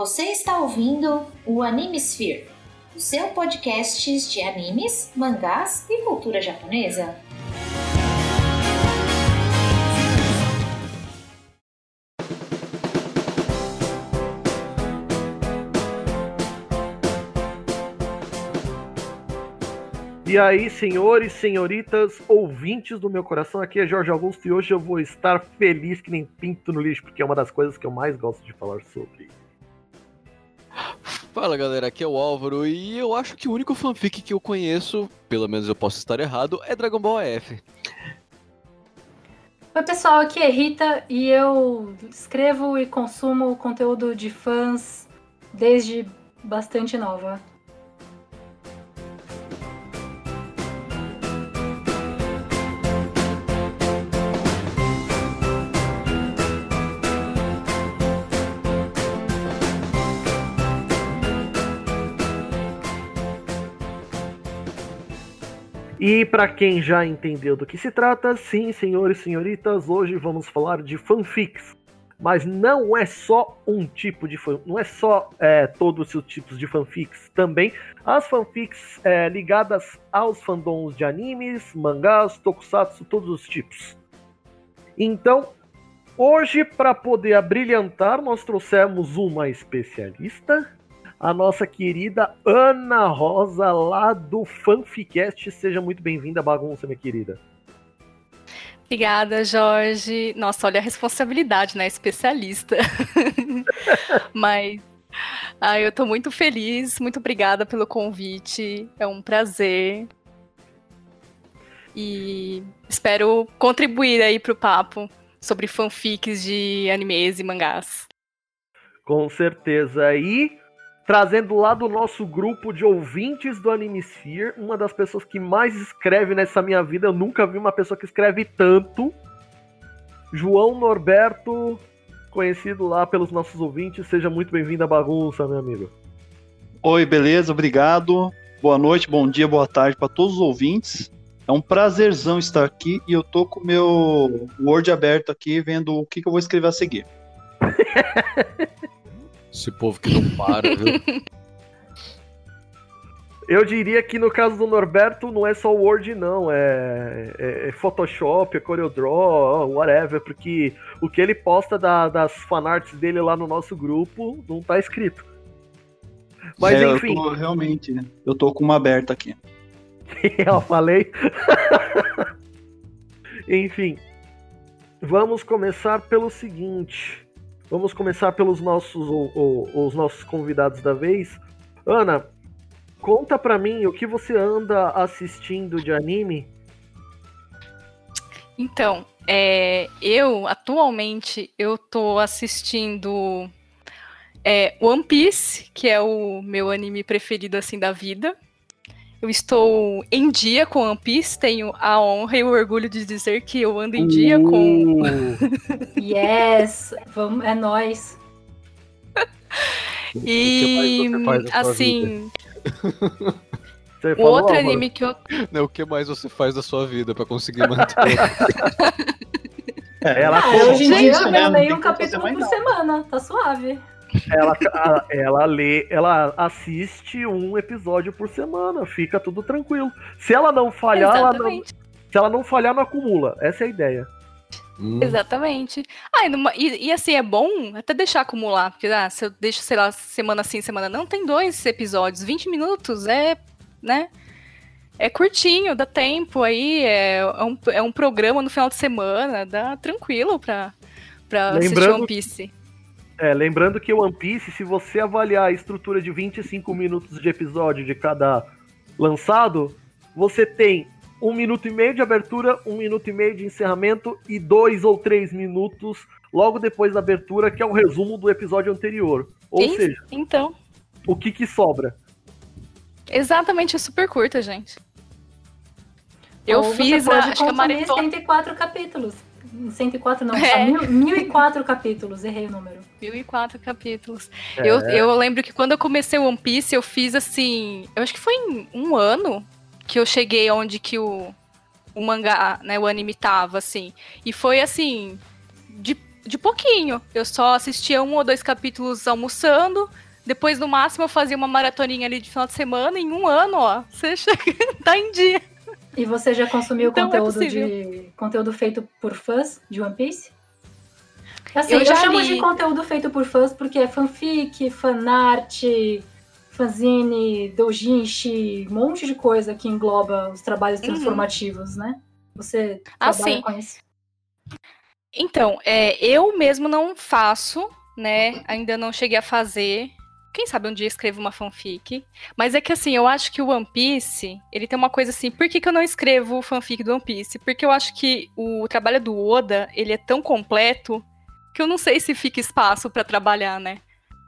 Você está ouvindo o Animesphere, o seu podcast de animes, mangás e cultura japonesa. E aí, senhores, senhoritas, ouvintes do meu coração, aqui é Jorge Augusto e hoje eu vou estar feliz que nem pinto no lixo, porque é uma das coisas que eu mais gosto de falar sobre. Fala galera, aqui é o Álvaro e eu acho que o único fanfic que eu conheço, pelo menos eu posso estar errado, é Dragon Ball AF. Oi pessoal, aqui é Rita e eu escrevo e consumo conteúdo de fãs desde bastante nova. E para quem já entendeu do que se trata, sim, senhores e senhoritas, hoje vamos falar de fanfics. Mas não é só um tipo de fan, não é só é, todos os tipos de fanfics, também as fanfics é, ligadas aos fandoms de animes, mangás, tokusatsu, todos os tipos. Então, hoje para poder abrilhantar, nós trouxemos uma especialista a nossa querida Ana Rosa, lá do Fanficast. Seja muito bem-vinda, bagunça, minha querida. Obrigada, Jorge. Nossa, olha a responsabilidade, né? Especialista. Mas ah, eu tô muito feliz, muito obrigada pelo convite. É um prazer. E espero contribuir aí pro papo sobre fanfics de animes e mangás. Com certeza. E trazendo lá do nosso grupo de ouvintes do Animesphere, uma das pessoas que mais escreve nessa minha vida. Eu nunca vi uma pessoa que escreve tanto. João Norberto, conhecido lá pelos nossos ouvintes. Seja muito bem-vindo à bagunça, meu amigo. Oi, beleza? Obrigado. Boa noite, bom dia, boa tarde para todos os ouvintes. É um prazerzão estar aqui e eu tô com o meu Word aberto aqui, vendo o que, que eu vou escrever a seguir. Esse povo que não para, viu? Eu diria que no caso do Norberto não é só Word, não. É, é, é Photoshop, é CorelDRAW, whatever. Porque o que ele posta da, das fanarts dele lá no nosso grupo não tá escrito. Mas é, enfim. Eu tô, realmente, eu tô com uma aberta aqui. eu falei. enfim. Vamos começar pelo seguinte. Vamos começar pelos nossos, os nossos convidados da vez. Ana, conta pra mim o que você anda assistindo de anime. Então, é, eu atualmente eu tô assistindo é, One Piece, que é o meu anime preferido assim da vida. Eu estou em dia com One Piece, tenho a honra e o orgulho de dizer que eu ando em dia uh. com. yes! Vamos, é nós. e assim. o outro anime que eu. Não, o que mais você faz da sua vida para conseguir manter? é, ela ah, hoje em dia eu leio um capítulo por semana, tá suave. Ela, a, ela lê, ela assiste um episódio por semana, fica tudo tranquilo. Se ela não falhar, ela não, se ela não falhar, não acumula. Essa é a ideia. Hum. Exatamente. Ah, e, numa, e, e, assim, é bom até deixar acumular, porque ah, se eu deixo, sei lá, semana sim, semana não, tem dois episódios, 20 minutos, é, né? É curtinho, dá tempo aí, é, é, um, é um programa no final de semana, dá tranquilo pra, pra assistir One Piece. É, lembrando que o One Piece, se você avaliar a estrutura de 25 minutos de episódio de cada lançado, você tem um minuto e meio de abertura, um minuto e meio de encerramento e dois ou três minutos logo depois da abertura, que é o resumo do episódio anterior. Ou seja, então, o que que sobra? Exatamente, é super curta, gente. Eu ou fiz a, acho que a maratona 104 capítulos. 104 não, é. só 1004 capítulos, errei o número. 1004 capítulos. É. Eu, eu lembro que quando eu comecei o One Piece, eu fiz assim. Eu acho que foi em um ano que eu cheguei onde que o, o mangá, né, o anime tava, assim. E foi assim. De de pouquinho. Eu só assistia um ou dois capítulos almoçando. Depois, no máximo, eu fazia uma maratoninha ali de final de semana. Em um ano, ó, você chega, tá em dia. E você já consumiu Então, é conteúdo possível. de conteúdo feito por fãs de One Piece? Assim, Eu eu, já chamo li. de conteúdo feito por fãs porque é fanfic, fanart, fanzine, doujinshi, um monte de coisa que engloba os trabalhos Uhum. transformativos, né? Você Ah, trabalha sim. com isso? Então, é, eu mesmo não faço, né? Ainda não cheguei a fazer. Quem sabe um dia escrevo uma fanfic. Mas é que assim, eu acho que o One Piece, ele tem uma coisa assim, por que, que eu não escrevo fanfic do One Piece? Porque eu acho que o trabalho do Oda, ele é tão completo que eu não sei se fica espaço pra trabalhar, né?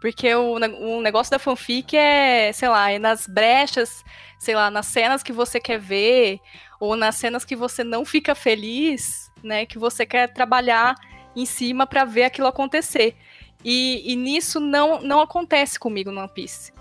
Porque o, o negócio da fanfic é, sei lá, é nas brechas, sei lá, nas cenas que você quer ver, ou nas cenas que você não fica feliz, né? Que você quer trabalhar em cima pra ver aquilo acontecer. E, e nisso não, não acontece comigo no One Piece.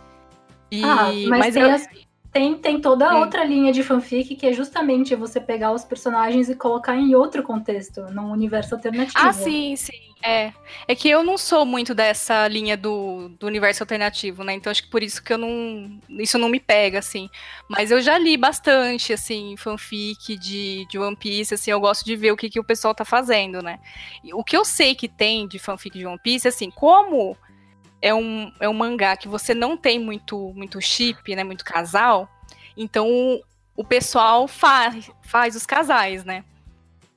E, Ah, mas, tem, eu- as- tem, tem toda a outra linha de fanfic que é justamente você pegar os personagens e colocar em outro contexto, num universo alternativo. Ah, sim, sim. É. É que eu não sou muito dessa linha do, do universo alternativo, né? Então acho que por isso que eu não. Isso não me pega, assim. Mas eu já li bastante, assim, fanfic de, de One Piece, assim, eu gosto de ver o que, que o pessoal tá fazendo, né? E o que eu sei que tem de fanfic de One Piece, assim, como é um, é um mangá que você não tem muito, muito chip, né? Muito casal, então o, o pessoal faz, faz os casais, né?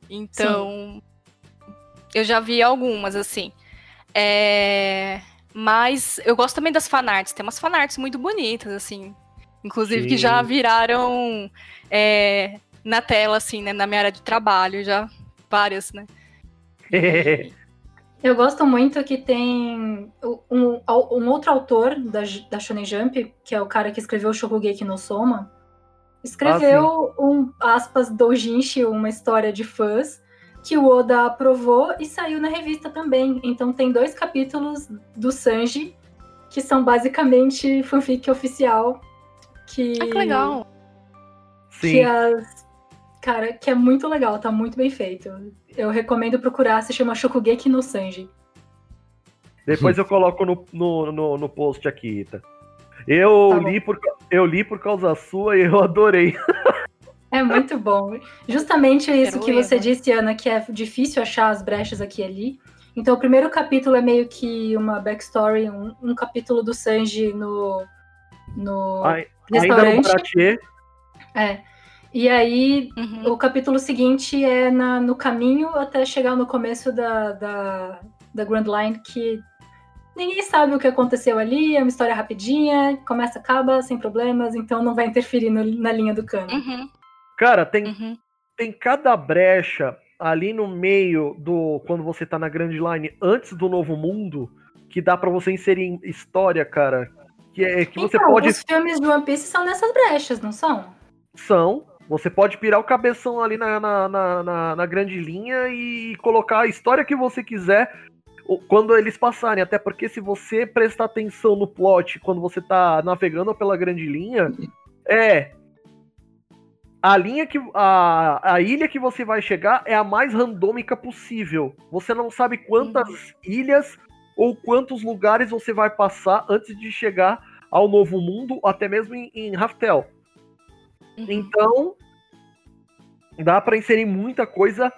Então. Eu já vi algumas, assim. É, Mas eu gosto também das fanarts. Tem umas fanarts muito bonitas, assim. Inclusive, que Sim. já viraram é, na tela, assim, né? Na minha área de trabalho, já várias, né? Eu gosto muito que tem um, um outro autor da, da Shonen Jump, que é o cara que escreveu Shokugeki no Soma, escreveu um, aspas, doujinshi, uma história de fãs, que o Oda aprovou e saiu na revista também. Então tem dois capítulos do Sanji, que são basicamente fanfic oficial, que, Ah, que legal. que Sim. as... Cara, que é muito legal, tá muito bem feito. Eu recomendo procurar, se chama Shokugeki no Sanji. Depois eu coloco no, no, no, no post aqui, Ita. Eu, Tá li por, eu li por causa sua e eu adorei. É muito bom. Justamente isso Quero que você né? disse, Ana, que é difícil achar as brechas aqui e ali. Então, o primeiro capítulo é meio que uma backstory, um, um capítulo do Sanji no, no Ai- Ainda no restaurante. Bratier. É. E aí, Uhum. o capítulo seguinte é na, no caminho até chegar no começo da, da, da Grand Line, que ninguém sabe o que aconteceu ali, é uma história rapidinha, começa, acaba, sem problemas, então não vai interferir no- na linha do cano. Uhum. Cara, tem, Uhum. tem cada brecha ali no meio do. Quando você tá na Grand Line, antes do Novo Mundo, que dá pra você inserir em história, cara. Que, é, que você então, pode. os filmes de One Piece são nessas brechas, não são? São. Você pode pirar o cabeção ali na, na, na, na- na grande linha e colocar a história que você quiser quando eles passarem. Até porque se você prestar atenção no plot quando você tá navegando pela grande linha, é. A linha que. A, a ilha que você vai chegar é a mais randômica possível. Você não sabe quantas ilhas ou quantos lugares você vai passar antes de chegar ao novo mundo, até mesmo em, em Raftel. Uhum. Então, dá pra inserir muita coisa,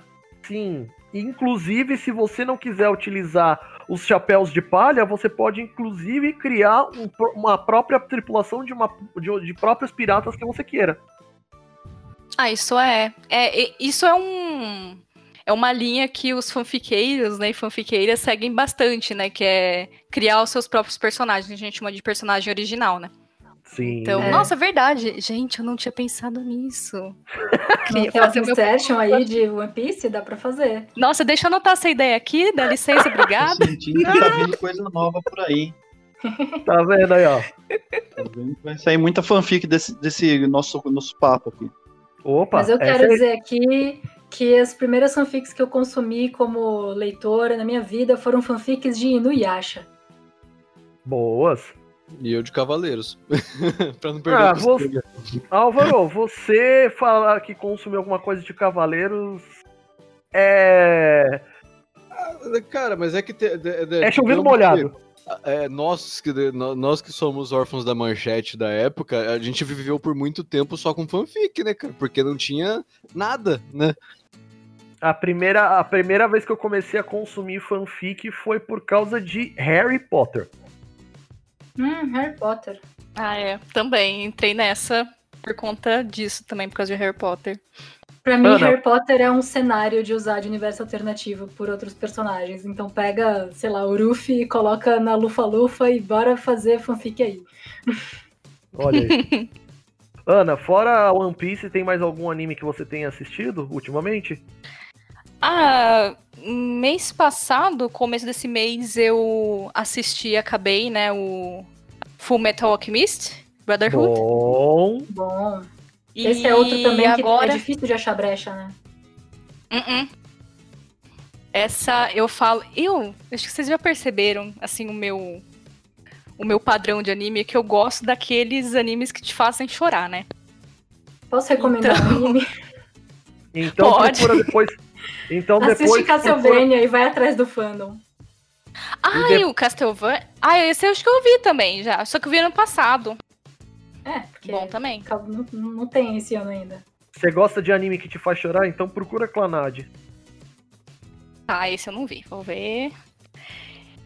sim. Inclusive, se você não quiser utilizar os chapéus de palha, você pode inclusive criar um uma própria tripulação de, uma, de, de próprios piratas que você queira. Ah, isso é. é isso é um. É uma linha que os fanfiqueiros, né, e fanfiqueiras seguem bastante, né? Que é criar os seus próprios personagens. A gente chama de personagem original, né? Sim. Então, É. nossa, é verdade. Gente, eu não tinha pensado nisso. Queria Tem uma fazer meu- Inception aí de One Piece, dá pra fazer. Nossa, deixa eu anotar essa ideia aqui, dá licença, obrigada. sentindo que tá vindo coisa nova por aí. Tá vendo aí, ó? Tô vendo que vai sair muita fanfic desse, desse nosso, nosso papo aqui. Opa, Mas eu essa quero é- dizer aqui que as primeiras fanfics que eu consumi como leitora na minha vida foram fanfics de Inuyasha. boas. E eu de Cavaleiros. pra não perder Ah, o você. Álvaro, você falar que consumiu alguma coisa de Cavaleiros é. Cara, mas é que. Te, de, de, É chovendo molhado. É, nós, que, nós que somos órfãos da manchete da época, a gente viveu por muito tempo só com fanfic, né, cara? Porque não tinha nada, né? A primeira, a primeira vez que eu comecei a consumir fanfic foi por causa de Harry Potter. Hum, Harry Potter. Ah, é. Também entrei nessa por conta disso também, por causa de Harry Potter. Pra mim, Ana. Harry Potter é um cenário de usar de universo alternativo por outros personagens. Então pega, sei lá, o Ruffy, coloca na Lufa-Lufa e bora fazer fanfic aí. Olha aí. Ana, fora One Piece, tem mais algum anime que você tenha assistido ultimamente? Ah, mês passado, começo desse mês, eu assisti, acabei, né, o Full Metal Alchemist, Brotherhood. Bom. Bom. E Esse é outro também agora... que é difícil de achar brecha, né? Uh-uh. Essa eu falo. Eu acho que vocês já perceberam, assim, o meu. O meu padrão de anime é que eu gosto daqueles animes que te fazem chorar, né? Posso recomendar Então- um anime? Então Pode. procura depois. Então Assiste depois. procura- Castlevania e vai atrás do fandom. Ah, de- e o Castlevania. Ah, esse eu acho que eu vi também já. Só que eu vi ano passado. É, porque Bom também. não, não tem esse ano ainda. Você gosta de anime que te faz chorar? Então procura Clanad. Ah, esse eu não vi. Vou ver.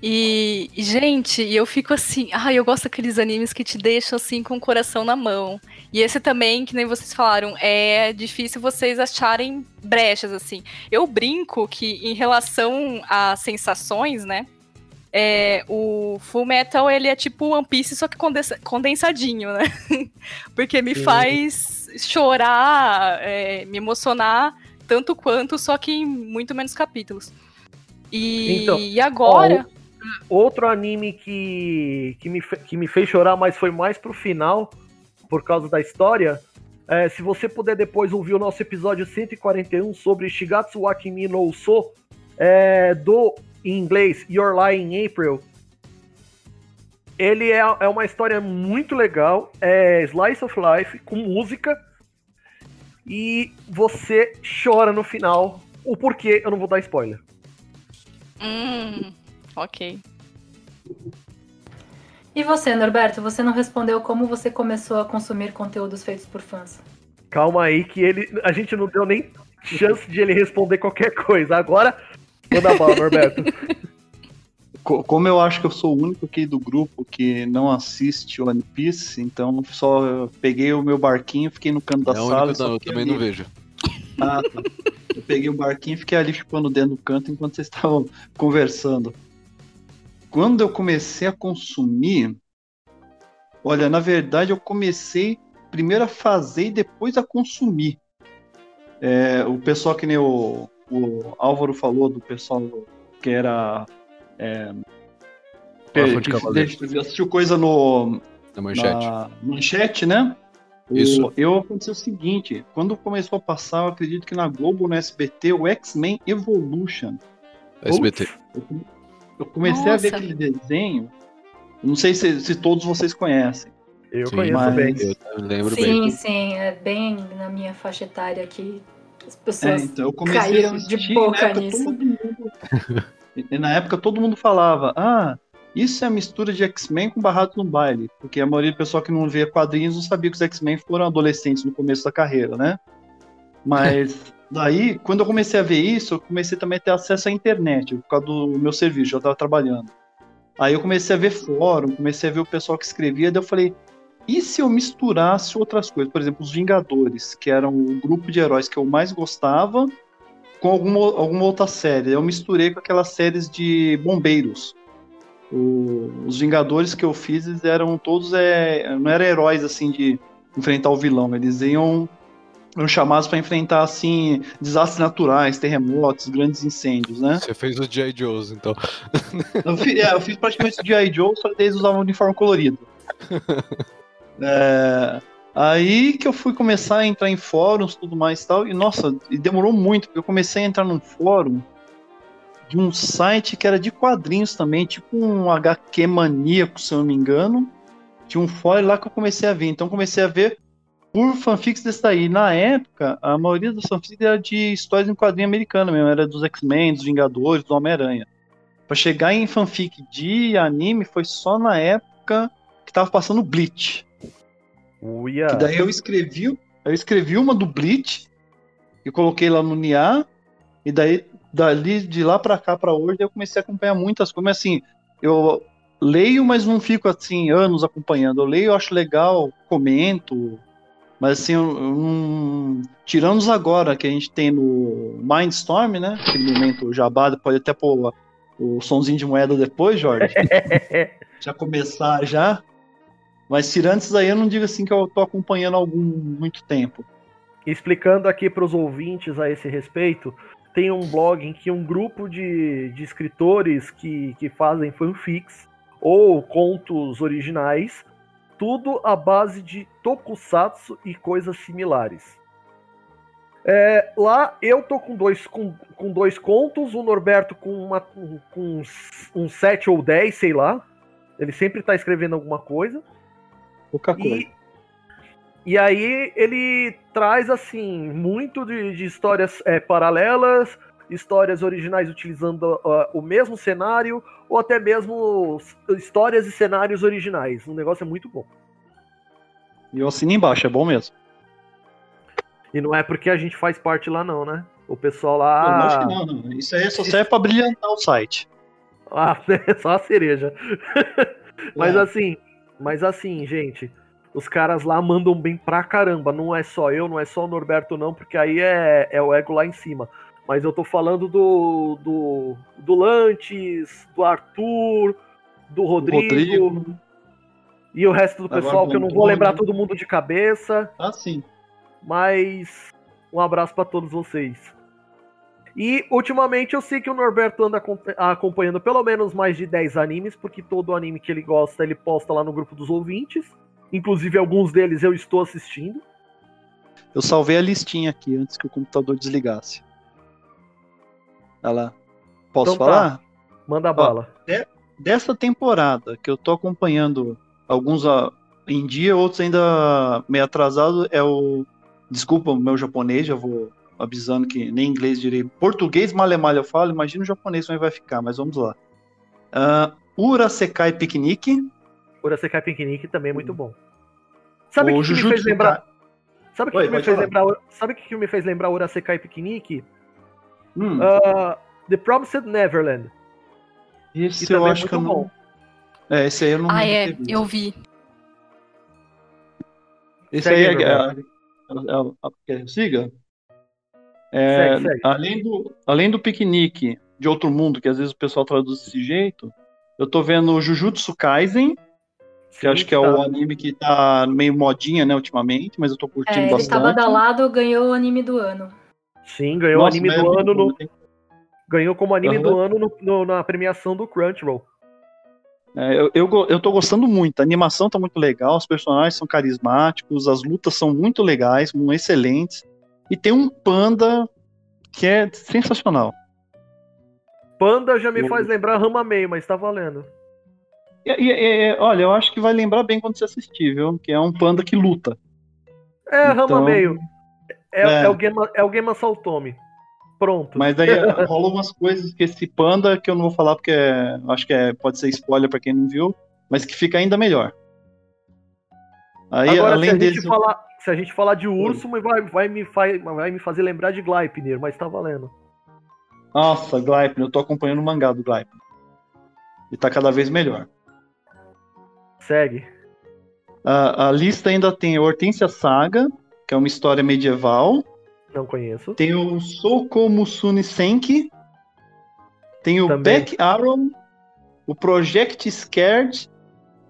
E, gente, eu fico assim, ai, eu gosto daqueles animes que te deixam assim com o coração na mão. E esse também, que nem vocês falaram, é difícil vocês acharem brechas assim. Eu brinco que em relação a sensações, né? É, o Full Metal ele é tipo One Piece, só que condensa- condensadinho, né? Porque me Sim. faz chorar, é, me emocionar tanto quanto, só que em muito menos capítulos. E, Então, e agora. Outro anime que, que, me, que me fez chorar, mas foi mais pro final, por causa da história. é, se você puder depois ouvir o nosso episódio 141 sobre Shigatsu wa Kimi no Uso, é, do, em inglês, Your Lie in April. Ele é, é uma história muito legal, é Slice of Life, com música, e você chora no final. O porquê, eu não vou dar spoiler. Hum, ok. E você, Norberto, você não respondeu como você começou a consumir conteúdos feitos por fãs. Calma aí que ele. A gente não deu nem chance de ele responder qualquer coisa. Agora, manda bala, Norberto. Co- Como eu acho que eu sou o único aqui do grupo que não assiste One Piece, então só eu peguei o meu barquinho, fiquei no canto da é sala. e não, eu também ali. não vejo. Ah, tá. Eu peguei o barquinho e fiquei ali chupando o dedo no canto enquanto vocês estavam conversando. Quando eu comecei a consumir, olha, na verdade eu comecei primeiro a fazer e depois a consumir. É, o pessoal que nem o, o Álvaro falou, do pessoal que era. É, Órfão de que Cavaleiro. assistiu coisa no, Na manchete. na manchete, né? O- Isso. Eu aconteceu o seguinte, quando começou a passar, eu acredito que na Globo, no SBT, o X-Men Evolution. SBT. Eu, eu comecei a ver Nossa. aquele desenho. Não sei se, se todos vocês conhecem. Eu Sim, conheço mas- bem. Eu lembro Sim, bem. sim, é bem na minha faixa etária que as É, pessoas então eu comecei caíram a de assistir, boca na época, nisso. mundo- e na época todo mundo falava, ah, isso é a mistura de X-Men com Barrados no Baile. Porque a maioria do pessoal que não vê quadrinhos não sabia que os X-Men foram adolescentes no começo da carreira, né? Mas daí, quando eu comecei a ver isso, eu comecei também a ter acesso à internet, por causa do meu serviço, eu estava trabalhando. Aí eu comecei a ver fórum, comecei a ver o pessoal que escrevia, daí eu falei, e se eu misturasse outras coisas? Por exemplo, os Vingadores, que eram o grupo de heróis que eu mais gostava, com alguma, alguma outra série. Eu misturei com aquelas séries de bombeiros. O- os Vingadores que eu fiz eles eram todos é, não eram heróis assim de enfrentar o vilão, eles iam eram chamados para enfrentar assim desastres naturais, terremotos, grandes incêndios, né? Você fez o J. Joe's, então. Eu fiz, é, eu fiz praticamente o G.I. Joe, só que eles usavam uniforme colorido. É, aí que eu fui começar a entrar em fóruns tudo mais e tal, e nossa, demorou muito, porque eu comecei a entrar num fórum de um site que era de quadrinhos também, tipo um HQ maníaco, se eu não me engano. Tinha um fórum lá que eu comecei a ver. Então comecei a ver por fanfics desse daí. Na época, a maioria das fanfics era de histórias em quadrinho americano mesmo, era dos X-Men, dos Vingadores, do Homem-Aranha. Pra chegar em fanfic de anime foi só na época que tava passando Bleach. Uia. Que daí eu escrevi, eu escrevi uma do Bleach e coloquei lá no NIA, e daí dali de lá pra cá pra hoje eu comecei a acompanhar muitas coisas, mas assim, eu leio, mas não fico assim anos acompanhando. Eu leio, eu acho legal, comento, mas assim, eu, eu não... tirando os agora que a gente tem no Mindstorm, né? Aquele momento jabá, pode até pôr o sonzinho de moeda depois, Jorge. já começar já. Mas tirando isso aí, eu não digo assim que eu tô acompanhando algum muito tempo. Explicando aqui para os ouvintes a esse respeito, tem um blog em que um grupo de, de escritores que, que fazem fanfics ou contos originais, tudo à base de tokusatsu e coisas similares. É, lá eu tô com dois, com, com dois contos, o Norberto com, uma, com uns, uns 7 ou 10, sei lá. Ele sempre tá escrevendo alguma coisa. Pouca coisa. E, e aí ele traz assim muito de, de histórias é, paralelas, histórias originais utilizando uh, o mesmo cenário, ou até mesmo histórias e cenários originais. O negócio é muito bom. E eu assino embaixo, é bom mesmo. E não é porque a gente faz parte lá, não, né? O pessoal lá. Não, não, não. Isso aí só serve pra brilhantar o site. Ah, é só a cereja. mas é. assim, mas assim, gente, os caras lá mandam bem pra caramba. Não é só eu, não é só o Norberto, não, porque aí é, é o ego lá em cima. Mas eu tô falando do, do, do Lantes, do Arthur, do Rodrigo, Rodrigo. e o resto do pessoal, Agora, que eu não vou lembrar todo mundo de cabeça. Ah, sim. Mas um abraço para todos vocês. E ultimamente eu sei que o Norberto anda acompanhando pelo menos mais de 10 animes, porque todo anime que ele gosta ele posta lá no grupo dos ouvintes. Inclusive alguns deles eu estou assistindo. Eu salvei a listinha aqui antes que o computador desligasse. Olha lá. Posso então, tá. falar? Tá. Manda bala. de, dessa temporada que eu tô acompanhando alguns a, em dia, outros ainda meio atrasado, é o Desculpa o meu japonês, já vou avisando que nem inglês direi. Português malemalha eu falo, imagina o japonês como vai ficar, mas vamos lá. Uh, Urasekai Picnic. Urasekai Picnic também é muito bom. Sabe o que, que me fez lembrar? Sabe o que, que, me fez lembrar? Sabe o que, me fez lembrar Urasekai Picnic? Hum. Uh, The Promised Neverland. Esse eu é acho que eu não. É, esse aí eu não. Ah, é, eu vi. Esse aí é, é, Quer siga? É, segue, segue. Além, do, além do piquenique de outro mundo, que às vezes o pessoal traduz desse jeito, eu tô vendo Jujutsu Kaisen, que Sim, acho que é o tá. anime que tá meio modinha, né, ultimamente, mas eu tô curtindo é, bastante. Ele tá badalado, ganhou o anime do ano. Sim, ganhou o anime do ano no... Ganhou como anime uhum. do ano no, no, na premiação do Crunchyroll. É, eu, eu, eu tô gostando muito, a animação tá muito legal, os personagens são carismáticos, as lutas são muito legais, muito excelentes, e tem um panda que é sensacional. Panda já me faz lembrar Rama Meio, mas tá valendo. E, e, e, olha, eu acho que vai lembrar bem quando você assistir, viu? Que é um panda que luta. É, então, Rama Meio. É, é. é, o Game, é o Game Assaultome. Pronto. Mas daí rola umas coisas que esse panda, que eu não vou falar porque é, acho que é, pode ser spoiler para quem não viu, mas que fica ainda melhor. Aí, Agora, além se a, deles, gente falar, se a gente falar de urso, vai, vai, me, vai me fazer lembrar de Gleipnir, mas tá valendo. Nossa, Gleipnir, eu tô acompanhando o mangá do Gleipnir. E tá cada vez melhor. Segue. A, a lista ainda tem Hortência Saga, que é uma história medieval. Não conheço. Tem o Sokomusune Senki. Tem o Também. Back Arrow. O Project Scared.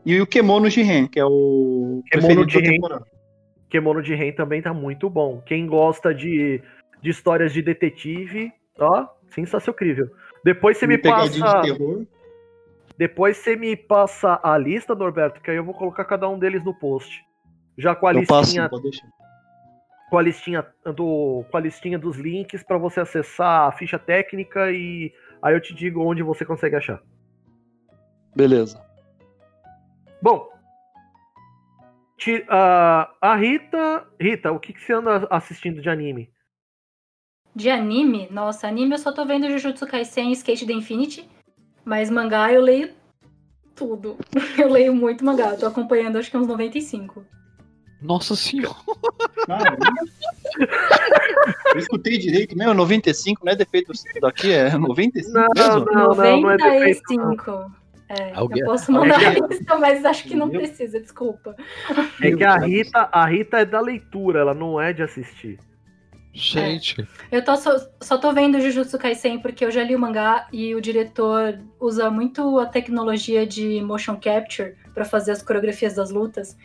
E o Kemono Jiren, que é o Kemono Jiren. Kemono Jiren também tá muito bom. Quem gosta de, de histórias de detetive, ó, sensacional. Depois você me passa. De Depois você me passa a lista, Norberto, que aí eu vou colocar cada um deles no post. Já com a eu listinha. Passo, com a listinha do, com a listinha dos links para você acessar a ficha técnica e aí eu te digo onde você consegue achar. Beleza. Bom, a, a Rita. Rita, o que, que você anda assistindo de anime? De anime, nossa, anime eu só tô vendo Jujutsu Kaisen e Skate the Infinity. Mas mangá eu leio tudo. Eu leio muito mangá. Eu tô acompanhando acho que uns 95. Nossa senhora. Eu escutei direito mesmo, 95, não é defeito daqui, é 95 Não, mesmo? não, não, não é defeito. não. 95. É, Alguém- eu posso mandar alguém- a lista, mas acho que não Meu- precisa, desculpa. É que a Rita, a Rita é da leitura, ela não é de assistir. Gente. Eu tô só, só tô vendo Jujutsu Kaisen porque eu já li o mangá e o diretor usa muito a tecnologia de motion capture pra fazer as coreografias das lutas.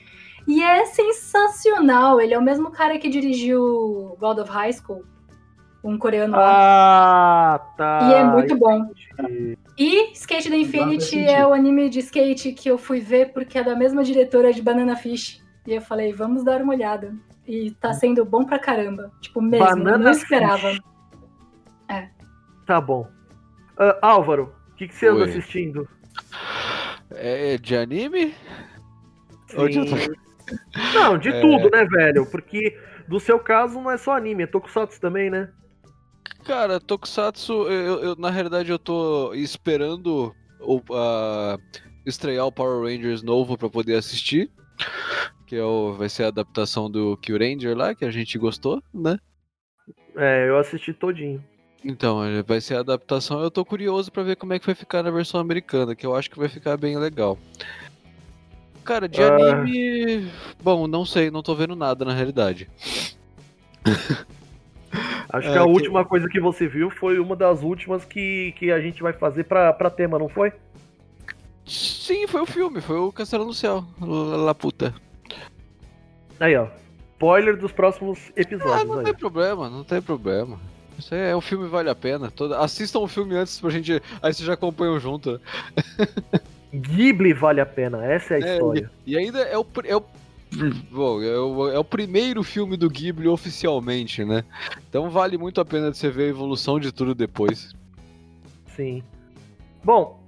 E é sensacional. Ele é o mesmo cara que dirigiu God of High School, um coreano lá. Ah, tá. E é muito bom. entendi. E Skate the Faz Infinity é o anime de skate que eu fui ver porque é da mesma diretora de Banana Fish. E eu falei, vamos dar uma olhada. E tá sendo bom pra caramba. Tipo, mesmo, eu Banana não esperava. Fish. Tá bom. Ah, Álvaro, o que, que você anda Oi. assistindo? É de anime? Sim. Não, de É. tudo, né, velho? Porque do seu caso não é só anime, é Tokusatsu também, né? Cara, Tokusatsu, eu, eu- na realidade eu tô esperando o, estrear o Power Rangers novo pra poder assistir. Que é o, vai ser a adaptação do Kill Ranger lá, que a gente gostou, né? É, eu assisti todinho. Então, ele vai ser a adaptação. Eu tô curioso pra ver como é que vai ficar na versão americana, que eu acho que vai ficar bem legal. Cara, de Ah. anime. Bom, não sei, não tô vendo nada na realidade. Acho É, que a que- última coisa que você viu foi uma das últimas que, que a gente vai fazer pra, pra tema, não foi? Sim, foi o filme, foi o Castelo no Céu. La puta. Aí, ó. Spoiler dos próximos Ah, episódios. não aí. tem problema, não tem problema. Isso aí é um filme vale a pena. Toda... Assistam o filme antes pra gente. Aí vocês já acompanham junto. Ghibli vale a pena, essa é a É, história. E ainda é o. É o... Bom, é o, é o primeiro filme do Ghibli oficialmente, né? Então vale muito a pena você ver a evolução de tudo depois. Sim. Bom,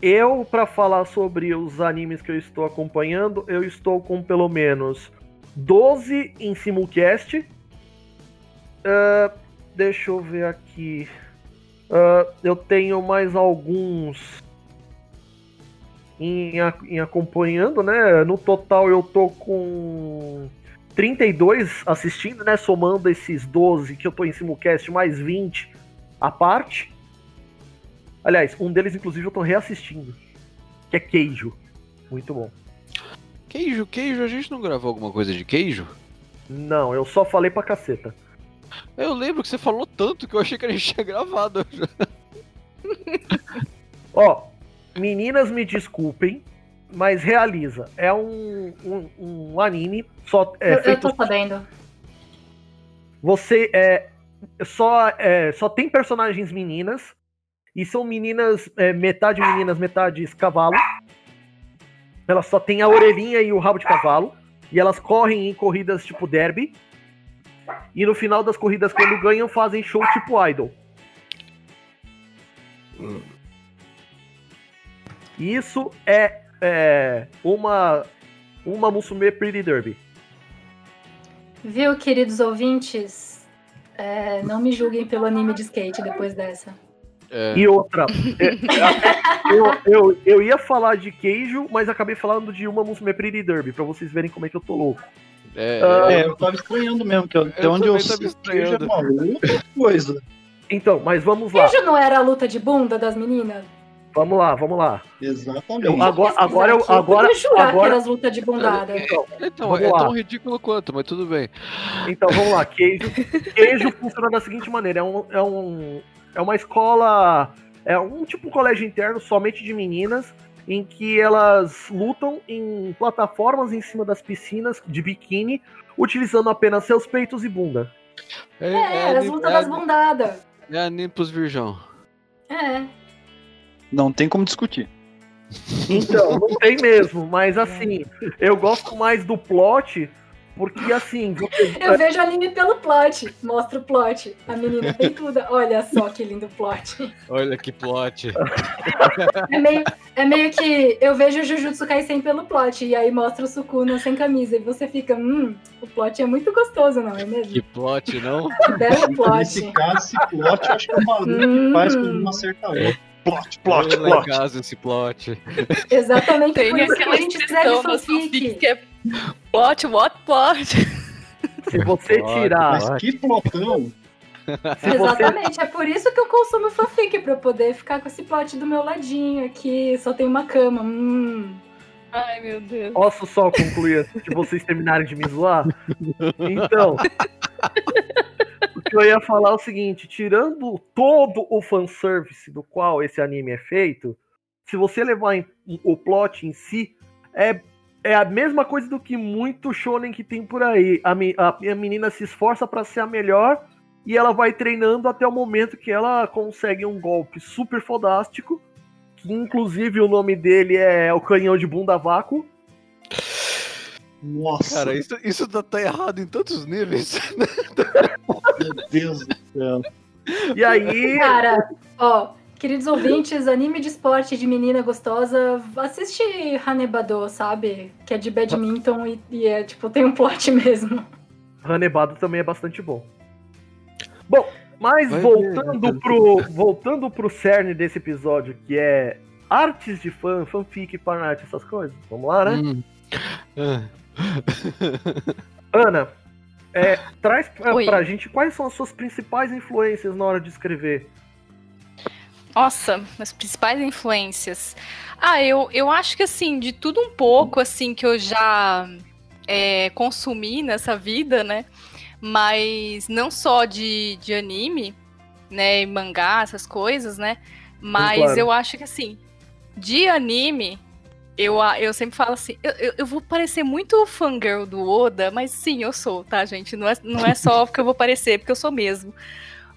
eu, pra falar sobre os animes que eu estou acompanhando, eu estou com pelo menos 12 em simulcast. Ah, deixa eu ver aqui. Ah, eu tenho mais alguns em, a- em acompanhando, né? No total eu tô com 32 assistindo, né? Somando esses 12 que eu tô em simulcast, mais 20 à parte. Aliás, um deles, inclusive, eu tô reassistindo. Que é Queijo. Muito bom. Queijo, queijo, a gente não gravou alguma coisa de queijo? Não, eu só falei pra caceta. Eu lembro que você falou tanto que eu achei que a gente tinha gravado. Ó, meninas me desculpem, mas realiza. É um, um, um anime só é eu, eu feito tô sabendo. Você é só é, só tem personagens meninas e são meninas é, metade meninas, metade cavalo. Elas só têm a orelhinha e o rabo de cavalo e elas correm em corridas tipo derby. E no final das corridas quando ganham fazem show tipo idol. Isso é, é uma uma Musume Pretty Derby. Viu, queridos ouvintes? É, não me julguem pelo anime de skate depois dessa. É, E outra, é, eu, eu, eu ia falar de queijo, mas acabei falando de uma Musume Pretty Derby, pra vocês verem como é que eu tô louco. é, Ah, É, eu tava estranhando mesmo, que eu- até onde eu sei, queijo é uma outra coisa. Então, mas vamos lá, Beijo não era a luta de bunda das meninas? Vamos lá, vamos lá. Exatamente. Eu- agora, agora, eu, eu agora, podia jurar que agora, as lutas de bundada. então, Então, Vamos é lá. tão ridículo quanto, mas tudo bem. então, vamos lá, queijo. Queijo funciona da seguinte maneira, é, um, é, um, é uma escola, é um tipo colégio interno somente de meninas, em que elas lutam em plataformas em cima das piscinas de biquíni, utilizando apenas seus peitos e bunda. É, É, as anime- lutas é, das bundadas. é anime pros virgão. É. Não tem como discutir. Então, não tem mesmo, mas assim, eu gosto mais do plot Porque assim, você... Eu vejo anime pelo plot. Mostra o plot. A menina tem tudo. Olha só que lindo plot. Olha que plot. É meio, é meio que eu vejo o Jujutsu Kaisen pelo plot. E aí mostra o Sukuna sem camisa. E você fica, hum, o plot é muito gostoso, não é mesmo? Que plot, não? Belo Nesse plot. caso, esse plot eu acho que é o barulho que faz quando uma acerta a outra. Plot, plot, plot. casa esse plot. Exatamente Tem por isso que aquela a gente escreve fanfic. que é plot, what plot. se você Plot, tirar, Mas que plotão. se você Exatamente, é por isso que eu consumo fanfic, pra eu poder ficar com esse plot do meu ladinho aqui, só tem uma cama. Hum. Ai, meu Deus. Posso só concluir antes de vocês terminarem de me zoar? Então, eu ia falar o seguinte: tirando todo o fanservice do qual esse anime é feito, se você levar em- o plot em si, é, é a mesma coisa do que muito shonen que tem por aí. A, a- a menina se esforça pra ser a melhor e ela vai treinando até o momento que ela consegue um golpe super fodástico. Que inclusive o nome dele é o canhão de bunda vácuo. Nossa, Cara, isso, isso tá, tá errado em tantos níveis. meu Deus do céu. E aí, Cara, ó, queridos ouvintes, anime de esporte de menina gostosa, assiste Hanebado, sabe? Que é de badminton e, e é, tipo, tem um plot mesmo. Hanebado também é bastante bom. Bom, mas Vai voltando pro voltando pro cerne desse episódio, que é artes de fã, fanfic, fanart, essas coisas. Vamos lá, né? Hum. Ah. Ana, é, traz pra, Oi. pra gente quais são as suas principais influências na hora de escrever. Nossa, as principais influências. Ah, eu, eu acho que assim, de tudo um pouco, assim, que eu já é, consumi nessa vida, né? Mas não só de, de anime, né? e Mangá, essas coisas, né? Mas claro. eu acho que assim, de anime, eu, eu sempre falo assim, eu, eu, eu vou parecer muito fangirl do Oda, mas sim, eu sou, tá, gente? Não é, não é só porque eu vou parecer, porque eu sou mesmo.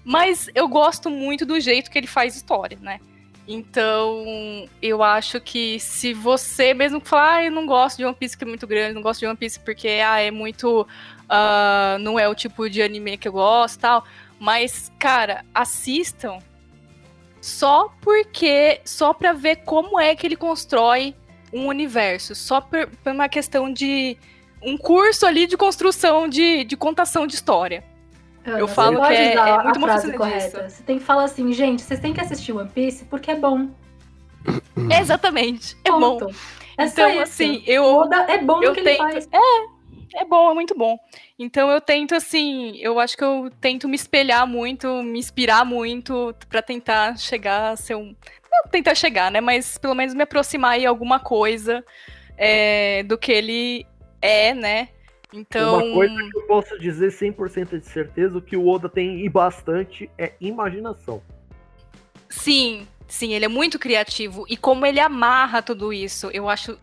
Mas eu gosto muito do jeito que ele faz história, né? Então, eu acho que se você mesmo falar, ah, eu não gosto de One Piece porque é muito grande, não gosto de One Piece porque ah, é muito. ah, não é o tipo de anime que eu gosto tal. Mas, cara, assistam só porque. Só pra ver como é que ele constrói um universo. Só por, por uma questão de. Um curso ali de construção de, de contação de história. Ana, Eu falo que é- é muito uma frase correta. disso. Você tem que falar assim, gente, vocês têm que assistir One Piece porque é bom. Exatamente. É bom. Ponto. É só Então, assim, eu. Oda é bom eu que ele tento- faz. É bom, é muito bom. Então eu tento assim, eu acho que eu tento me espelhar muito, me inspirar muito pra tentar chegar a ser um, não tentar chegar, né, mas pelo menos me aproximar aí alguma coisa é, do que ele é, né? Então, Uma coisa que eu posso dizer 100% de certeza, o que o Oda tem e bastante é imaginação. sim, sim, ele é muito criativo e como ele amarra tudo isso, eu acho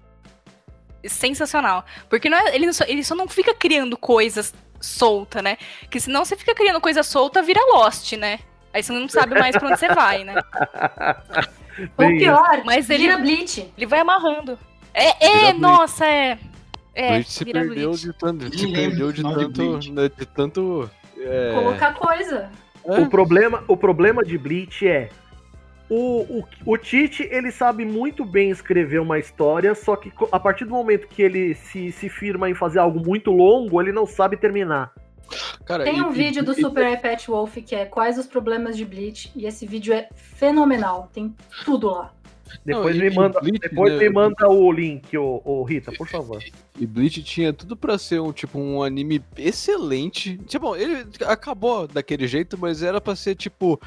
sensacional, porque não é, ele, só, ele só não fica criando coisas solta, né? Que senão você fica criando coisa solta, vira Lost, né? Aí você não sabe mais pra onde você vai, né? Ou Bem, pior, Mas ele- vira Bleach. Ele vai amarrando. É, é, nossa, é. É, Bleach se vira perdeu Bleach. de tanto. Se perdeu de tanto. Né, De tanto. é, Colocar coisa. é, O problema, o problema de Bleach é o, o, o Tite ele sabe muito bem escrever uma história, só que a partir do momento que ele se, se firma em fazer algo muito longo, ele não sabe terminar. Cara, Tem e- um e- vídeo do e- Super iPad Wolf que é Quais os Problemas de Bleach. E esse vídeo é fenomenal. Tem tudo lá. Depois Não, me e- e manda, Bleach, depois né, me manda o link, o, o Rita, por favor. E Bleach tinha tudo pra ser um tipo um anime excelente. Tipo, ele acabou daquele jeito, mas era pra ser tipo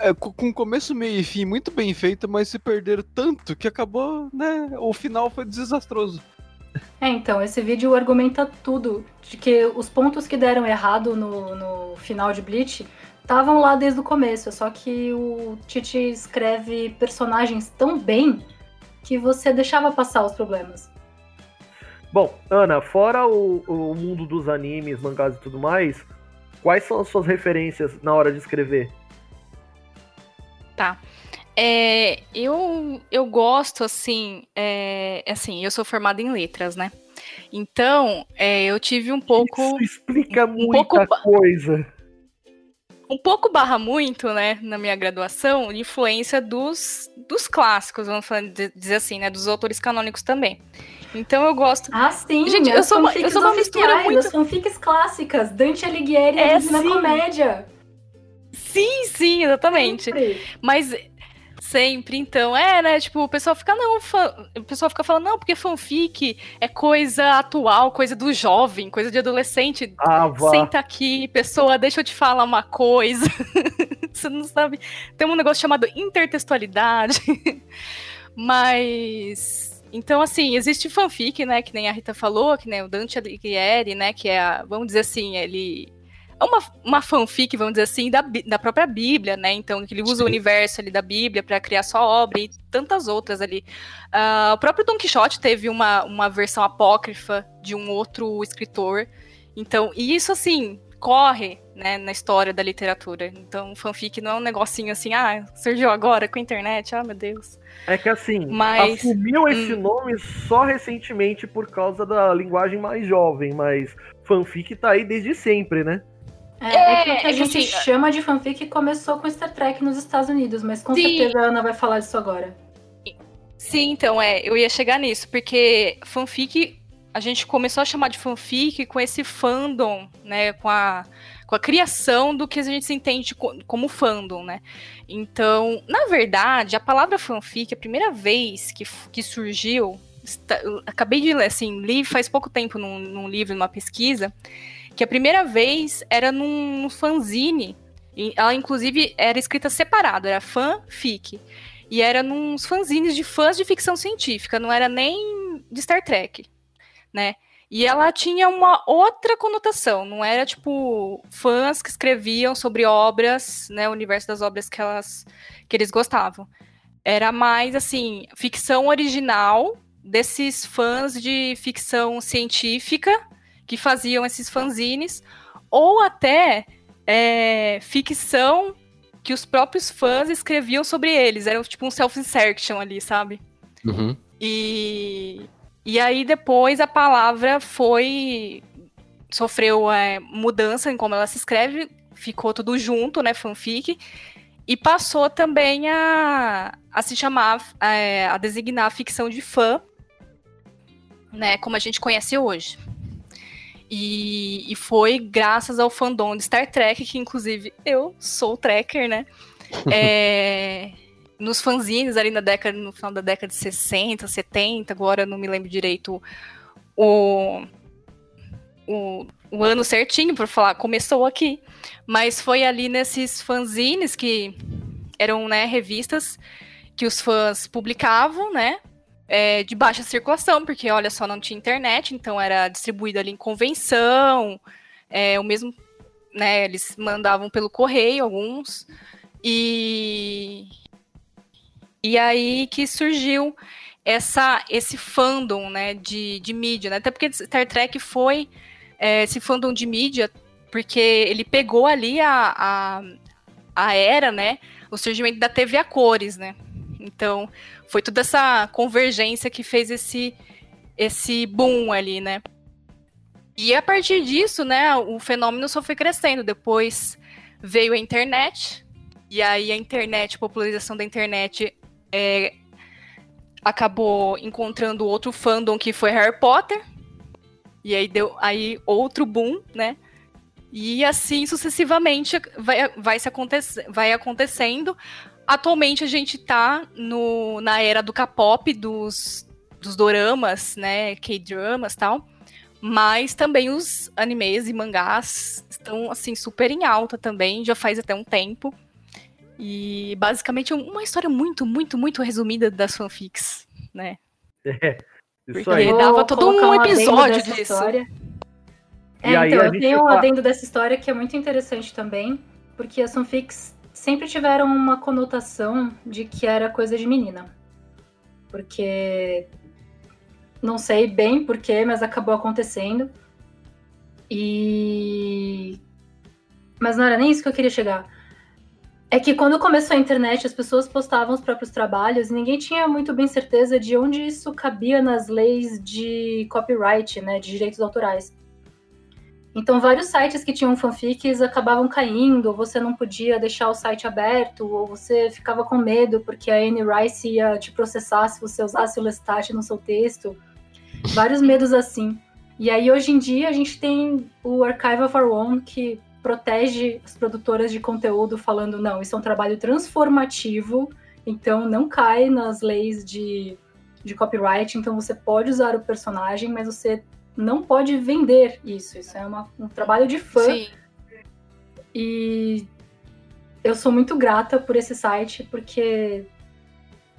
é, co- com começo, meio e fim muito bem feito, mas se perderam tanto que acabou, né? O final foi desastroso. É, então, esse vídeo argumenta tudo. De que os pontos que deram errado no, no final de Bleach estavam lá desde o começo. Só que o Tite escreve personagens tão bem que você deixava passar os problemas. Bom, Ana, fora o, o mundo dos animes, mangás e tudo mais, quais são as suas referências na hora de escrever? É, eu, eu gosto, assim, é, assim, eu sou formada em letras, né? Então, é, eu tive um pouco. Isso explica um muita pouco- coisa. um pouco barra muito, né, na minha graduação, influência dos, dos clássicos, vamos dizer assim, né, dos autores canônicos também. Então eu gosto. Ah, sim. Gente, eu sou uma- eu sou uma mistura muito- As fanfics clássicas, Dante Alighieri É, na comédia. Sim, sim, exatamente. Sempre. Mas sempre, então, é, né? Tipo, o pessoal fica, não, fã- o pessoal fica falando, não, porque fanfic é coisa atual, coisa do jovem, coisa de adolescente. Ah, vá. Senta aqui, pessoa, deixa eu te falar uma coisa. Você não sabe. Tem um negócio chamado intertextualidade. Mas. Então, assim, existe fanfic, né? Que nem a Rita falou, que nem o Dante Alighieri, né? Que é, a, vamos dizer assim, ele. É uma, uma fanfic, vamos dizer assim, da, da própria Bíblia, né? Então, ele usa Sim. o universo ali da Bíblia para criar sua obra e tantas outras ali. Ah, o próprio Don Quixote teve uma, uma versão apócrifa de um outro escritor. Então, e isso, assim, corre, né, na história da literatura. Então, fanfic não é um negocinho assim, ah, surgiu agora com a internet, ah, meu Deus. É que assim, Mas- assumiu esse hum. nome só recentemente por causa da linguagem mais jovem, mas fanfic tá aí desde sempre, né? É, É, é que o que a é gente assim, chama de fanfic começou com Star Trek nos Estados Unidos, mas com Sim. certeza a Ana vai falar disso agora. Sim, então, é, eu ia chegar nisso, porque fanfic, a gente começou a chamar de fanfic com esse fandom, né, com a, com a criação do que a gente se entende co- como fandom, né. Então, na verdade, a palavra fanfic, a primeira vez que, que surgiu, está- acabei de ler, assim, li faz pouco tempo num, num livro, numa pesquisa, que a primeira vez era num, fanzine, ela inclusive era escrita separado, era fanfic. E era nos fanzines de fãs de ficção científica, não era nem de Star Trek, né? E ela tinha uma outra conotação, não era tipo fãs que escreviam sobre obras, né, o universo das obras que elas que eles gostavam. Era mais assim, ficção original desses fãs de ficção científica que faziam esses fanzines, ou até é, ficção que os próprios fãs escreviam sobre eles. Era tipo um self-insertion ali, sabe? Uhum. E, e aí depois a palavra foi. sofreu é, mudança em como ela se escreve, ficou tudo junto, né? Fanfic. E passou também a, a se chamar, é, a designar a ficção de fã, né? Como a gente conhece hoje. E, e foi graças ao fandom de Star Trek, que inclusive eu sou tracker, né? É, nos fanzines ali na década, no final da década de 60, 70, agora eu não me lembro direito o, o, o ano certinho para falar, começou aqui. Mas foi ali nesses fanzines que eram né, revistas que os fãs publicavam, né? É, de baixa circulação, porque olha só, não tinha internet, então era distribuído ali em convenção, é, o mesmo, né, eles mandavam pelo correio alguns, e, e aí que surgiu essa, esse fandom, né, de, de mídia, né, até porque Star Trek foi é, esse fandom de mídia, porque ele pegou ali a, a, a era, né, o surgimento da TV a cores, né, então foi toda essa convergência que fez esse esse boom ali, né? E a partir disso, né, o fenômeno só foi crescendo. Depois veio a internet, e aí a internet, a popularização da internet é, acabou encontrando outro fandom que foi Harry Potter. E aí deu aí outro boom, né? E assim sucessivamente vai, vai, se aconte vai acontecendo. Atualmente a gente tá no, na era do K-pop, dos, dos doramas, né? K-dramas e tal. Mas também os animes e mangás estão, assim, super em alta também, já faz até um tempo. E basicamente é uma história muito, muito, muito resumida das fanfics, né? É, isso Porque aí. Vou dava todo um episódio dessa disso. história. É, E então, eu tenho um adendo dessa história que é muito interessante também, porque as fanfics sempre tiveram uma conotação de que era coisa de menina. Porque não sei bem porquê, mas acabou acontecendo. E mas não era nem isso que eu queria chegar. É que quando começou a internet, as pessoas postavam os próprios trabalhos e ninguém tinha muito bem certeza de onde isso cabia nas leis de copyright, né, de direitos autorais. Então, vários sites que tinham fanfics acabavam caindo, ou você não podia deixar o site aberto, ou você ficava com medo porque a Anne Rice ia te processar se você usasse o Lestat no seu texto. Vários medos assim. E aí, hoje em dia, a gente tem o Archive of Our Own, que protege as produtoras de conteúdo, falando: não, isso é um trabalho transformativo, então não cai nas leis de, de copyright, então você pode usar o personagem, mas você não pode vender isso. Isso é uma, um trabalho de fã. Sim. E eu sou muito grata por esse site, porque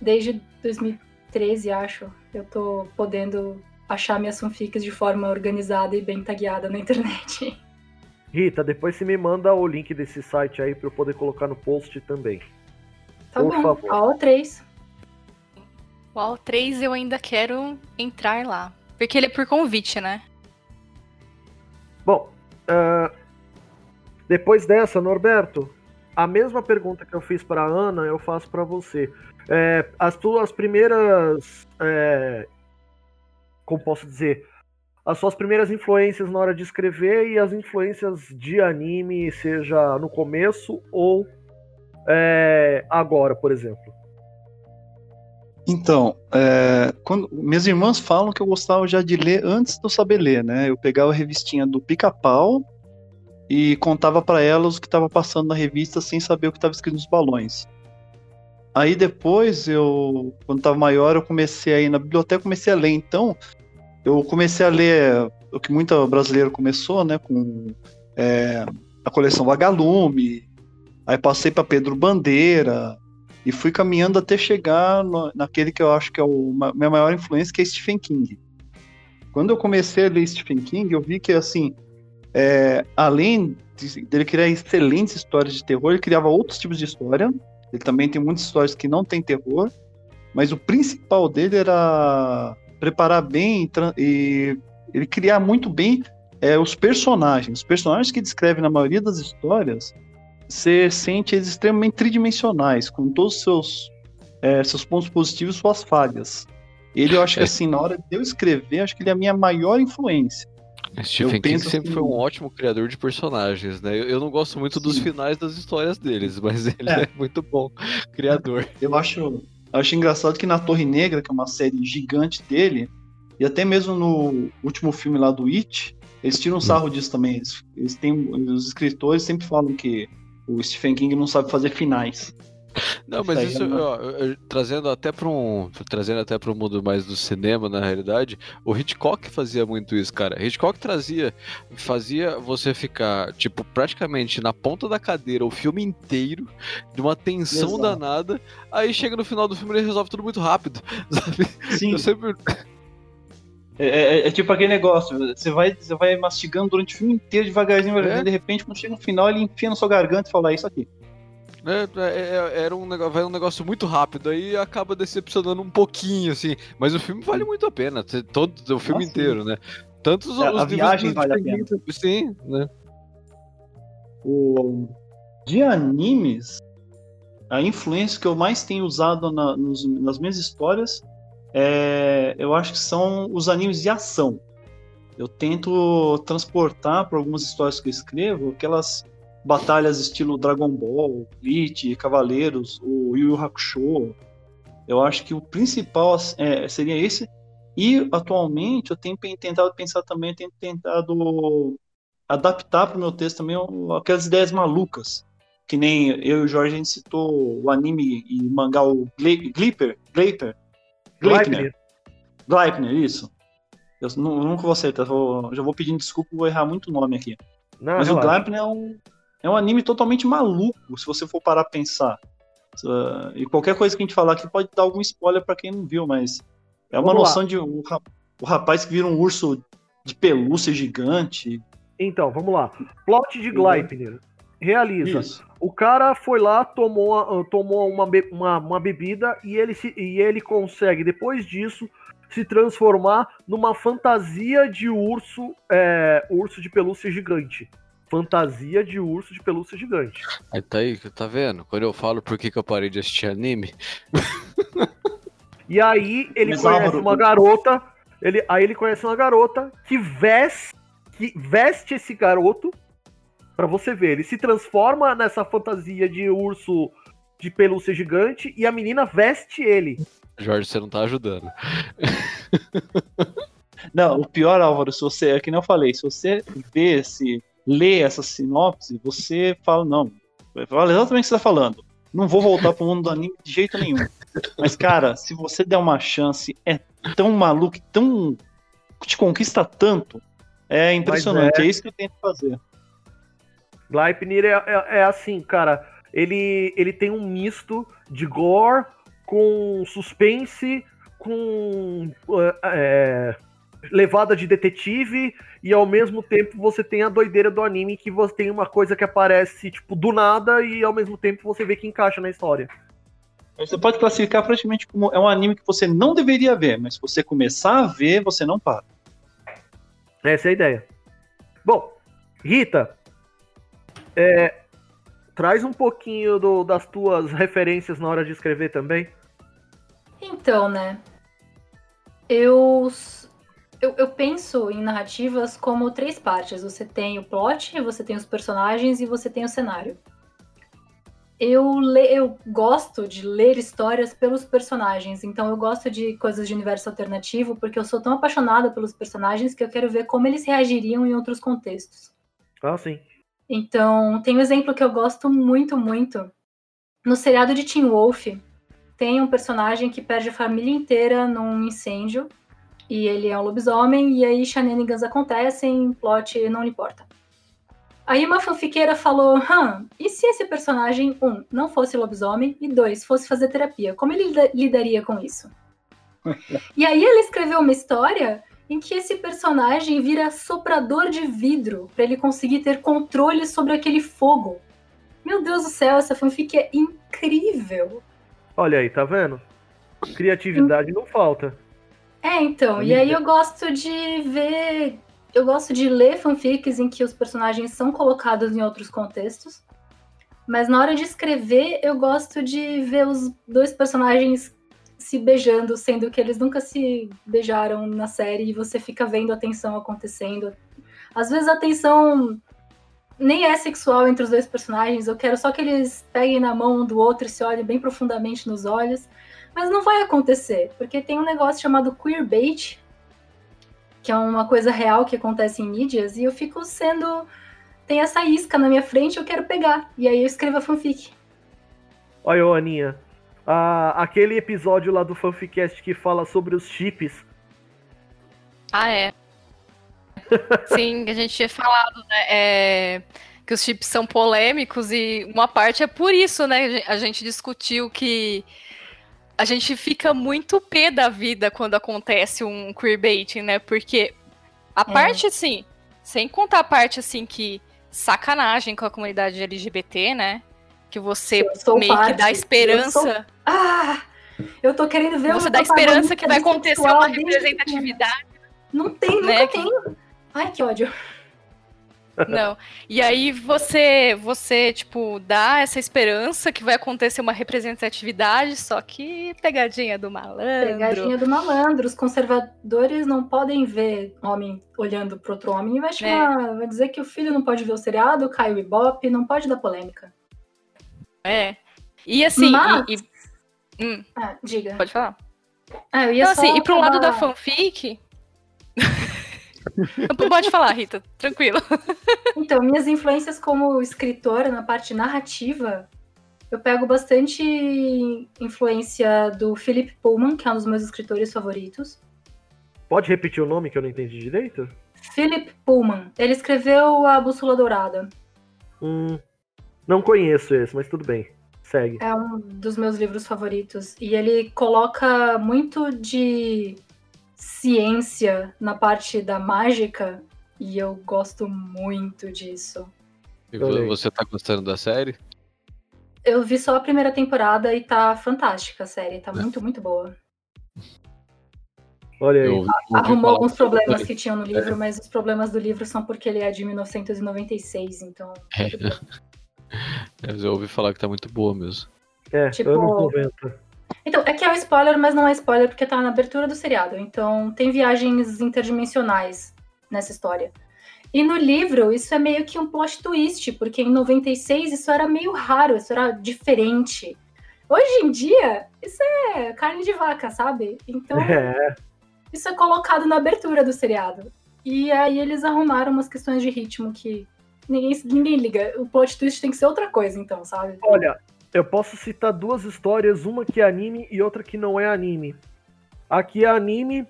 desde 2013, acho, eu tô podendo achar minhas fanfics de forma organizada e bem tagueada na internet. Rita, depois você me manda o link desse site aí para eu poder colocar no post também. Tá Por bom, favor. AO3. O AO3 eu ainda quero entrar lá. Porque ele é por convite, né? Bom, uh, depois dessa, Norberto, a mesma pergunta que eu fiz para Ana, eu faço para você. É, as tuas primeiras. É, como posso dizer? As suas primeiras influências na hora de escrever e as influências de anime, seja no começo ou é, agora, por exemplo. Então, é, quando, minhas irmãs falam que eu gostava já de ler antes de eu saber ler, né? Eu pegava a revistinha do Pica-Pau e contava para elas o que estava passando na revista sem saber o que estava escrito nos balões. Aí depois, eu, quando estava maior, eu comecei a ir na biblioteca, comecei a ler. Então, eu comecei a ler o que muito brasileiro começou, né? Com é, a coleção Vagalume. Aí passei para Pedro Bandeira, e fui caminhando até chegar no, naquele que eu acho que é a minha maior influência, que é Stephen King. Quando eu comecei a ler Stephen King, eu vi que, assim, é, além de, dele criar excelentes histórias de terror, ele criava outros tipos de história. Ele também tem muitas histórias que não tem terror, mas o principal dele era preparar bem e, ele criar muito bem é, os personagens. Os personagens que descreve na maioria das histórias você sente eles extremamente tridimensionais, com todos os seus, é, seus pontos positivos e suas falhas. Ele, eu acho que é. assim, na hora de eu escrever, acho que ele é a minha maior influência. Stephen King sempre assim, foi um ótimo criador de personagens, né? Eu, eu não gosto muito sim. dos finais das histórias deles, mas ele é, é muito bom criador. Eu acho, eu acho engraçado que na Torre Negra, que é uma série gigante dele, e até mesmo no último filme lá do It, eles tiram sarro disso também. Eles, eles têm, os escritores sempre falam que o Stephen King não sabe fazer finais. Não, mas isso, ó, trazendo até para um, trazendo até para o mundo mais do cinema, na realidade, o Hitchcock fazia muito isso, cara. Hitchcock trazia, fazia você ficar tipo praticamente na ponta da cadeira o filme inteiro, de uma tensão Exato. danada. Aí chega no final do filme ele resolve tudo muito rápido, sabe? Sim. Eu sempre é, é, é, tipo aquele negócio, você vai, você vai mastigando durante o filme inteiro devagarzinho, é. de repente, quando chega no final, ele enfia na sua garganta e fala, é isso aqui. É, é, é era um negócio, vai um negócio muito rápido, aí acaba decepcionando um pouquinho, assim. Mas o filme vale muito a pena, todo o filme Nossa, inteiro, né? Tanto os, a, a viagem vale a pena. Sim, né? O... De animes, a influência que eu mais tenho usado na, nos, nas minhas histórias é, eu acho que são os animes de ação. Eu tento transportar para algumas histórias que eu escrevo aquelas batalhas estilo Dragon Ball, Bleach, Cavaleiros, o Yu Yu Hakusho. Eu acho que o principal é, seria esse. E atualmente eu tenho tentado pensar também, tenho tentado adaptar para o meu texto também aquelas ideias malucas. Que nem eu e o Jorge a gente citou o anime e mangá o Glipper, Glipper Gleipner. Gleipner, isso. Eu nunca vou acertar, vou, já vou pedindo desculpa, vou errar muito o nome aqui. Não, Mas relaxa. o Gleipner é um, é um anime totalmente maluco, se você for parar pra pensar. Uh, e qualquer coisa que a gente falar aqui pode dar algum spoiler para quem não viu, mas é uma Vamos noção lá. de o, o rapaz que vira um urso de pelúcia gigante. Então, vamos lá. Plot de Gleipner. Realiza. Isso. O cara foi lá, tomou, tomou uma, uma, uma bebida e ele, se, e ele consegue, depois disso, se transformar numa fantasia de urso, é, urso de pelúcia gigante. fantasia de urso de pelúcia gigante. Aí tá aí, tá vendo? Quando eu falo por que, que eu parei de assistir anime, E aí ele Mas, conhece Álvaro, uma garota. Ele, aí ele conhece uma garota que veste, que veste esse garoto. Pra você ver, ele se transforma nessa fantasia de urso de pelúcia gigante e a menina veste ele. Jorge, você não tá ajudando. Não, o pior, Álvaro, se você, é que nem eu falei, se você vê, se lê essa sinopse, você fala, não, fala exatamente o que você tá falando. Não vou voltar pro mundo do anime de jeito nenhum. Mas, cara, se você der uma chance, é tão maluco, tão. te conquista tanto. É impressionante, é. isso que eu tento fazer. Gleipnir é, é, é assim, cara. Ele, ele tem um misto de gore com suspense, com é, levada de detetive e ao mesmo tempo você tem a doideira do anime que você tem uma coisa que aparece tipo do nada e ao mesmo tempo você vê que encaixa na história. Você pode classificar praticamente como é um anime que você não deveria ver, mas se você começar a ver, você não para. Essa é a ideia. Bom, Rita, é, traz um pouquinho do, das tuas referências na hora de escrever também. Então, né? Eu, eu, eu penso em narrativas como três partes. Você tem o plot, você tem os personagens e você tem o cenário. Eu, le, eu gosto de ler histórias pelos personagens, então eu gosto de coisas de universo alternativo porque eu sou tão apaixonada pelos personagens que eu quero ver como eles reagiriam em outros contextos. Ah, sim. Então, tem um exemplo que eu gosto muito, muito. No seriado de Teen Wolf, tem um personagem que perde a família inteira num incêndio. E ele é um lobisomem, e aí shenanigans acontecem, plot não lhe importa. Aí uma fanfiqueira falou, hum, e se esse personagem, um, não fosse lobisomem, e dois, fosse fazer terapia? Como ele lidaria com isso? e aí ela escreveu uma história em que esse personagem vira soprador de vidro para ele conseguir ter controle sobre aquele fogo. Meu Deus do céu, essa fanfic é incrível. Olha aí, tá vendo? Criatividade não falta. É, então, e aí eu gosto de ver. Eu gosto de ler fanfics em que os personagens são colocados em outros contextos. Mas na hora de escrever, eu gosto de ver os dois personagens se beijando, sendo que eles nunca se beijaram na série e você fica vendo a tensão acontecendo. Às vezes a tensão nem é sexual entre os dois personagens, eu quero só que eles peguem na mão um do outro e se olhem bem profundamente nos olhos. Mas não vai acontecer, porque tem um negócio chamado queerbait, que é uma coisa real que acontece em mídias, e eu fico sendo. Tem essa isca na minha frente, eu quero pegar. E aí eu escrevo a fanfic. Olha, ô Aninha, ah, aquele episódio lá do Fanficast que fala sobre os chips. Ah, é. Sim, a gente tinha falado, né? É, que os chips são polêmicos e uma parte é por isso, né? A gente discutiu que a gente fica muito pé da vida quando acontece um queerbaiting, né? Porque a é. parte, assim, sem contar a parte, assim, que sacanagem com a comunidade LGBT, né? Que você meio parte. que dá esperança. Eu sou... Ah! Eu tô querendo ver Você dá esperança que vai acontecer uma representatividade. Não tem, nunca né? tem. Ai, que ódio. Não. E aí você, você, tipo, dá essa esperança que vai acontecer uma representatividade, só que pegadinha do malandro. Pegadinha do malandro. Os conservadores não podem ver homem olhando pro outro homem e vai, chamar, é. vai dizer que o filho não pode ver o seriado, cai o Ibope, não pode dar polêmica. É. E assim. Mas... E, e... Hum. Ah, diga. Pode falar. Ah, eu ia então, assim, e pro lado da fanfic. Pode falar, Rita, tranquilo. Então, minhas influências como escritora na parte narrativa, eu pego bastante influência do Philip Pullman, que é um dos meus escritores favoritos. Pode repetir o nome que eu não entendi direito? Philip Pullman. Ele escreveu A Bússola Dourada. Hum, não conheço esse, mas tudo bem. Segue. É um dos meus livros favoritos. E ele coloca muito de ciência na parte da mágica e eu gosto muito disso. E você tá gostando da série? Eu vi só a primeira temporada e tá fantástica a série, tá é. muito, muito boa. Olha aí. Eu ouvi Arrumou alguns problemas que tinham no livro, mas os problemas do livro são porque ele é de 1996, então. É, eu ouvi falar que tá muito boa mesmo. É, Tipo- anos 90. Então, é que é um spoiler, mas não é spoiler porque tá na abertura do seriado. Então, tem viagens interdimensionais nessa história. E no livro, isso é meio que um plot twist, porque em 96 isso era meio raro, isso era diferente. Hoje em dia, isso é carne de vaca, sabe? Então, É, isso é colocado na abertura do seriado. E aí eles arrumaram umas questões de ritmo que ninguém, ninguém liga. O plot twist tem que ser outra coisa, então, sabe? olha, eu posso citar duas histórias, uma que é anime e outra que não é anime. Aqui é anime.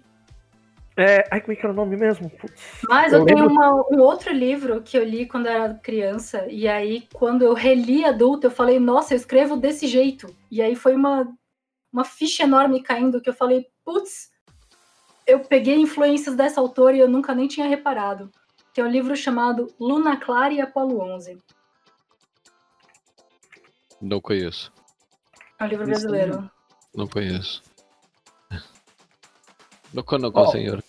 É. Ai, como é que era o nome mesmo? Putz. Mas Eu eu, tenho uma- um outro livro que eu li quando era criança, e aí, quando eu reli adulto, eu falei, nossa, eu escrevo desse jeito. E aí foi uma, uma ficha enorme caindo que eu falei, putz, eu peguei influências dessa autora e eu nunca nem tinha reparado. Que é um livro chamado Luna Clara e Apolo 11. Não conheço. É um livro brasileiro. Não conheço. Não conheço, Ó, senhor.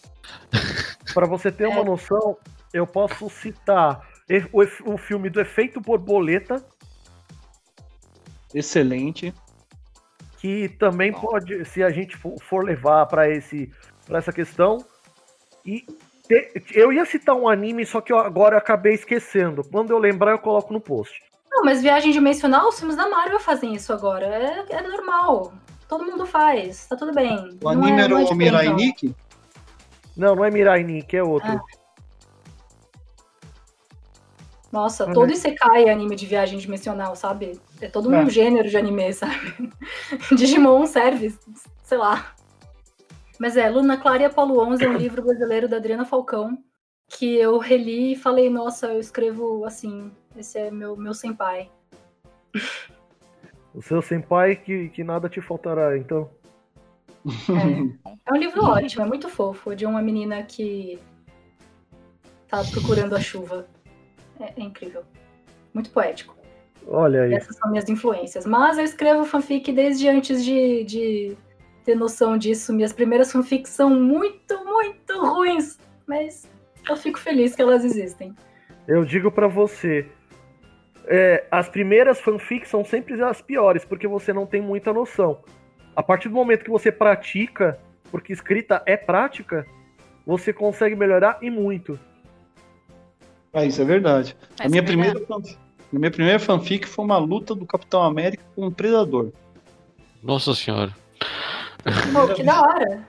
Pra você ter uma noção, eu posso citar o, o filme do Efeito Borboleta, Excelente. que também pode, se a gente for levar para essa questão. E eu ia citar um anime, só que eu agora acabei esquecendo. Quando eu lembrar, eu coloco no post. Não, mas viagem dimensional, os filmes da Marvel fazem isso agora. É, é normal. Todo mundo faz, tá tudo bem. O Não anime é- era é o Mirai. Nikki? Não, não é Mirai Nikki, é outro. Ah. Nossa, Uhum. todo Isekai é anime de viagem dimensional, sabe? É todo um É. gênero de anime, sabe? Digimon serve, sei lá. Mas é, Luna Clara e Apolo 11 é um livro brasileiro da Adriana Falcão, que eu reli e falei, nossa, eu escrevo assim, esse é meu, meu senpai. O seu senpai que, que nada te faltará, então. É um livro ótimo, é muito fofo, de uma menina que tá procurando a chuva. É, é incrível. Muito poético. Olha aí. Essas são minhas influências. Mas eu escrevo fanfic desde antes de, de ter noção disso. Minhas primeiras fanfics são muito, muito ruins. Mas eu fico feliz que elas existem. Eu digo pra você, é, as primeiras fanfics são sempre as piores, porque você não tem muita noção. A partir do momento que você pratica, porque escrita é prática, você consegue melhorar e muito. Ah, isso é verdade. Mas a minha é primeira, fanfic, minha primeira fanfic foi uma luta do Capitão América com um predador. Nossa senhora. Pô, que da hora.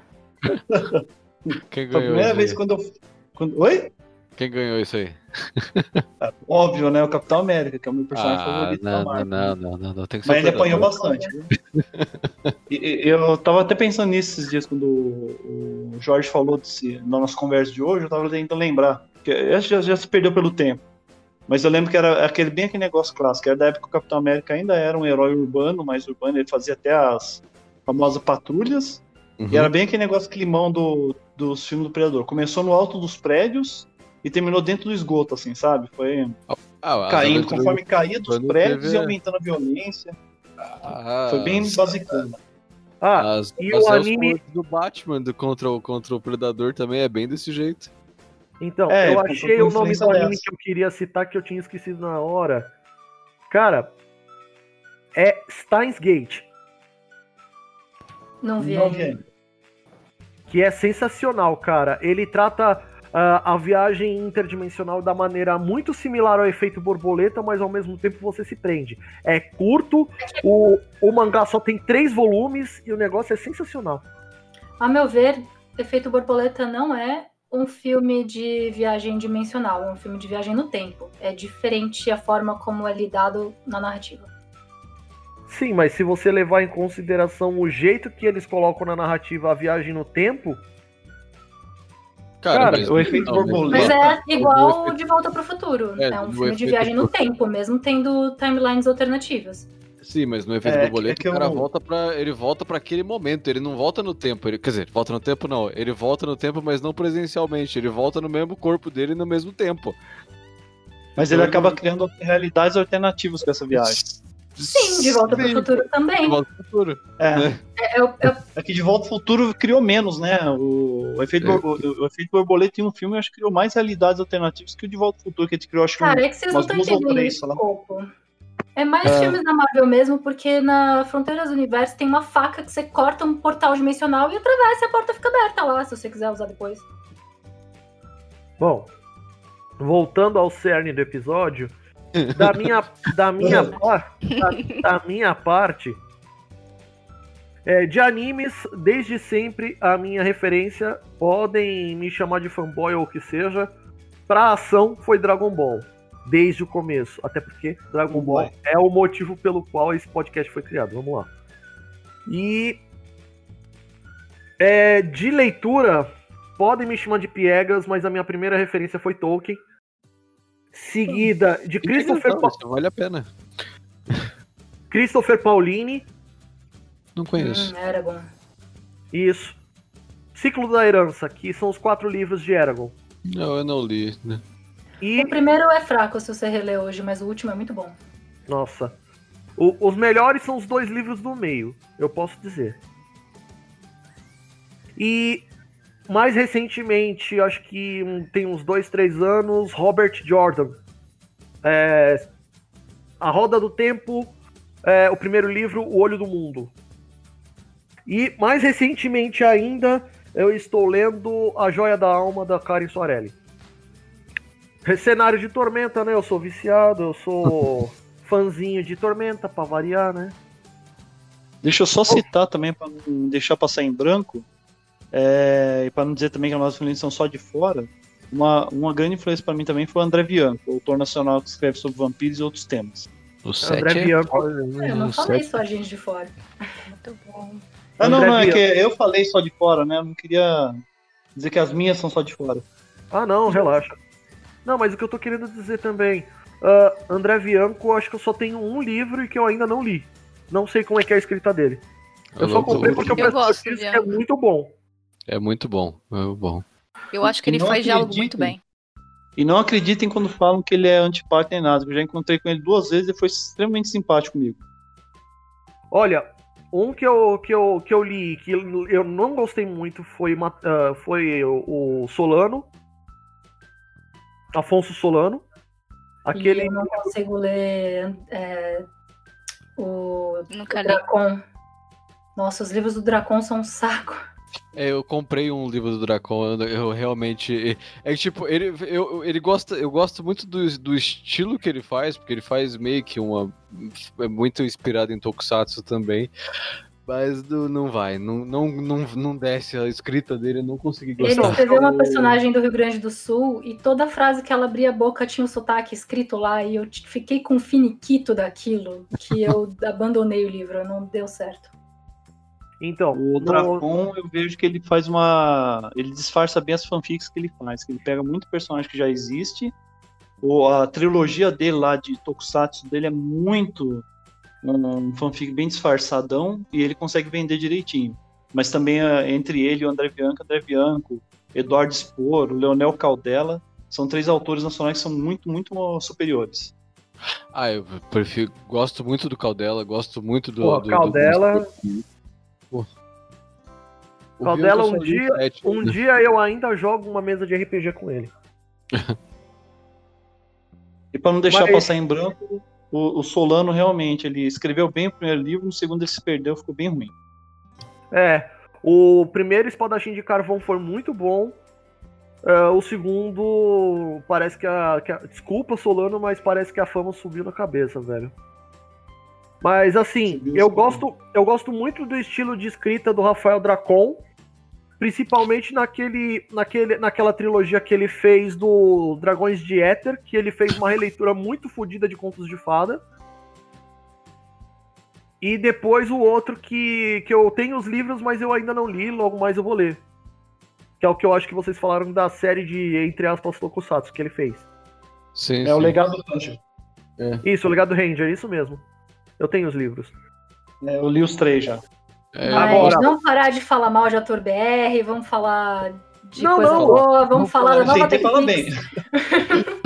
Quem Foi a ganhou primeira vez quando eu. Quando... Oi? Quem ganhou isso aí? Óbvio, né? O Capitão América, que é o meu personagem Ah, favorito da não, não, Marvel. não, não, não, não. Tem que ser Mas ele apanhou bastante. Eu tava até pensando nisso esses dias, quando o Jorge falou desse, na nossa conversa de hoje, eu tava tentando lembrar. Que esse já, já se perdeu pelo tempo. Mas eu lembro que era aquele, bem aquele negócio clássico. Era da época que o Capitão América ainda era um herói urbano, mais urbano. Ele fazia até as famosas patrulhas. Uhum. E era bem aquele negócio climão do, dos filmes do Predador. Começou no alto dos prédios e terminou dentro do esgoto, assim, sabe? Foi Ah, caindo, conforme caía dos quando prédios teve- e aumentando a violência. Ah, Foi bem as- basicano. Ah, As, e as o anime- do Batman do, contra, o, contra o Predador também é bem desse jeito. então, É, eu achei o nome do anime que eu queria citar que eu tinha esquecido na hora. Cara, é Steins Gate, Não vi Não vi ainda. que é sensacional, cara. Ele trata ah, a viagem interdimensional da maneira muito similar ao efeito borboleta, mas ao mesmo tempo você se prende. É curto, o, o mangá só tem três volumes e o negócio é sensacional. A meu ver, Efeito Borboleta não é um filme de viagem dimensional, é um filme de viagem no tempo. É diferente a forma como é lidado na narrativa. Sim, mas se você levar em consideração o jeito que eles colocam na narrativa a viagem no tempo, Cara, mas- o efeito não, borboleta- Mas é igual efeito- De Volta para o Futuro. É, É, um filme de viagem no tempo, mesmo tendo timelines alternativas. Sim, mas no efeito É, borboleta é que o cara eu- volta para ele volta para aquele momento, ele não volta no tempo, ele, quer dizer, volta no tempo não, ele volta no tempo, mas não presencialmente, ele volta no mesmo corpo dele no mesmo tempo. Mas ele acaba criando realidades alternativas com essa viagem. Sim, De Volta para o Sim, Futuro De também. volta pro futuro. É. É, é, é, É que De Volta ao Futuro criou menos, né? O, o efeito, É. o, o efeito borboleta em um filme, eu acho que criou mais realidades alternativas que o De Volta ao Futuro, que ele criou, acho que cara, um- é que vocês não estão entendendo isso um pouco. É mais filmes da Marvel mesmo, porque na Fronteiras do Universo tem uma faca que você corta um portal dimensional e atravessa e a porta fica aberta lá, se você quiser usar depois. Bom, voltando ao cerne do episódio, da minha, da minha, par- da, da minha parte, é, de animes, desde sempre a minha referência, podem me chamar de fanboy ou o que seja, pra ação foi Dragon Ball. Desde o começo. Até porque Dragon Ball é o motivo pelo qual esse podcast foi criado. Vamos lá. E. é, de leitura, podem me chamar de piegas, mas a minha primeira referência foi Tolkien. Seguida de Christopher, Pa- vale a pena. Christopher Paulini. Não conheço. Hum, Eragon. Isso. Ciclo da Herança, que são os quatro livros de Eragon. Não, eu não li. né? E, O primeiro é fraco se você reler hoje, mas o último é muito bom. nossa, o- os melhores são os dois livros do meio, eu posso dizer. E mais recentemente, acho que tem uns dois, três anos, Robert Jordan. É, a Roda do Tempo, é, o primeiro livro, O Olho do Mundo. E mais recentemente ainda, eu estou lendo A Joia da Alma da Karen Soarelli. Cenário de Tormenta, né? Eu sou viciado, eu sou fãzinho de Tormenta, pra variar, né? Deixa eu só citar também, para não deixar passar em branco, é, e para não dizer também que as nossas influências são só de fora, uma, uma grande influência para mim também foi o André Bianco, autor nacional que escreve sobre vampiros e outros temas. O André 7 é... Bianco. Eu não o falei sete- só a gente de fora. Muito bom. Ah, não, André não, é Bianco. que eu falei só de fora, né? Eu não queria dizer que as minhas são só de fora. Ah, não, relaxa. Não, mas o que eu tô querendo dizer também, ah, André Bianco, acho que eu só tenho um livro e que eu ainda não li. Não sei como é que é a escrita dele. Eu só louco, comprei porque Eu pessoal gosto que é muito bom. É muito bom, é muito bom. Eu acho que ele faz diálogo acredito. muito bem. E não acreditem quando falam que ele é antipático nem nada, porque eu já encontrei com ele duas vezes e foi extremamente simpático comigo. Olha, um que eu, que eu, que eu li que eu não gostei muito foi, uma- ah, foi o, o Solano. Afonso Solano. Aquele. E eu não consigo ler é, o Nunca li. Dracon. Nossa, os livros do Dracon são um saco. É, eu comprei um livro do Dracon, eu, eu realmente. É que, tipo, ele, eu, ele gosta, eu gosto muito do, do estilo que ele faz, porque ele faz meio que uma. É muito inspirado em Tokusatsu também. Mas não, não vai, não, não, não, não desce a escrita dele, eu não consegui Ele gostar. escreveu uma personagem do Rio Grande do Sul e toda frase que ela abria a boca tinha o sotaque escrito lá e eu fiquei com um finiquito daquilo que eu abandonei o livro, não deu certo. Então, O no- Dracon, eu vejo que ele faz uma. Ele disfarça bem as fanfics que ele faz, que ele pega muito personagem que já existe. O, a trilogia dele lá de Tokusatsu dele é muito um fanfic bem disfarçadão e ele consegue vender direitinho. Mas também é, entre ele e o André Bianco, André Bianco, Eduardo Spor, o Leonel Caldela, são três autores nacionais que são muito, muito superiores. Ah, eu prefiro. Gosto muito do Caldela, gosto muito do. Pô, do, do- Caldela- Pô. O Caldela, eu um dia- um dia eu ainda jogo uma mesa de RPG com ele. E para não deixar Mas- passar em branco, o, o Solano realmente, ele escreveu bem o primeiro livro, no segundo ele se perdeu, ficou bem ruim. É, o primeiro espadachim de carvão foi muito bom. É, o segundo, parece que a, que a- Desculpa, Solano, mas parece que a fama subiu na cabeça, velho. Mas assim, Subiu, eu subiu. gosto, eu gosto muito do estilo de escrita do Rafael Dracon, principalmente naquele, naquele, naquela trilogia que ele fez do Dragões de Éter, que ele fez uma releitura muito fodida de Contos de Fada. E depois o outro que, que eu tenho os livros, mas eu ainda não li, logo mais eu vou ler. Que é o que eu acho que vocês falaram da série de, entre aspas, Tokusatsu que ele fez. Sim, É o sim. legado do Ranger. Isso, o Legado Ranger, isso mesmo. Eu tenho os livros. É, eu li os três já. É, Mas agora- vamos parar de falar mal de ator BR, vamos falar de Não, coisa não. boa, vamos Vamos falar da nova. Technics.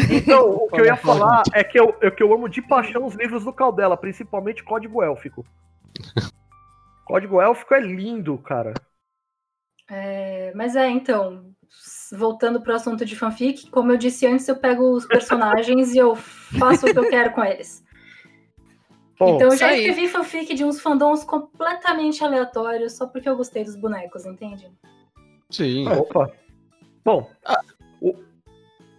Então, o que eu ia falar é que eu, é que eu amo de paixão os livros do Caldela, principalmente Código Élfico. Código élfico é lindo, cara. É, mas é, então, voltando pro assunto de fanfic, como eu disse antes, eu pego os personagens e eu faço o que eu quero com eles. Bom, então eu já aí. escrevi fanfic de uns fandoms completamente aleatórios só porque eu gostei dos bonecos, entende? Sim. Opa. Bom, o,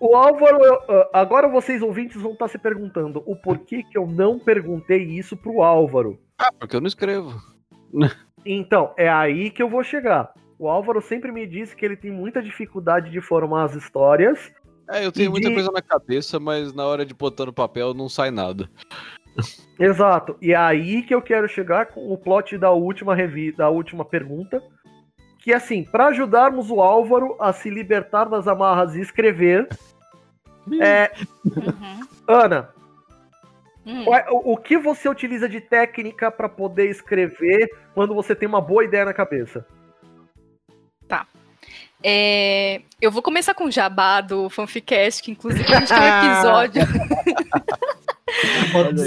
o Álvaro, ah, agora vocês ouvintes vão estar se perguntando o porquê que eu não perguntei isso pro Álvaro. Ah, porque eu não escrevo. Então, é aí que eu vou chegar. O Álvaro sempre me disse que ele tem muita dificuldade de formar as histórias. É, eu tenho muita de- coisa na cabeça, mas na hora de botar no papel não sai nada. Exato. E é aí que eu quero chegar com o plot da última revi da última pergunta. Que assim, para ajudarmos o Álvaro a se libertar das amarras e escrever, é, Uhum. Ana, Hum. é- o, o que você utiliza de técnica para poder escrever quando você tem uma boa ideia na cabeça? É, eu vou começar com o jabá do Fanficast, que inclusive a gente tem um episódio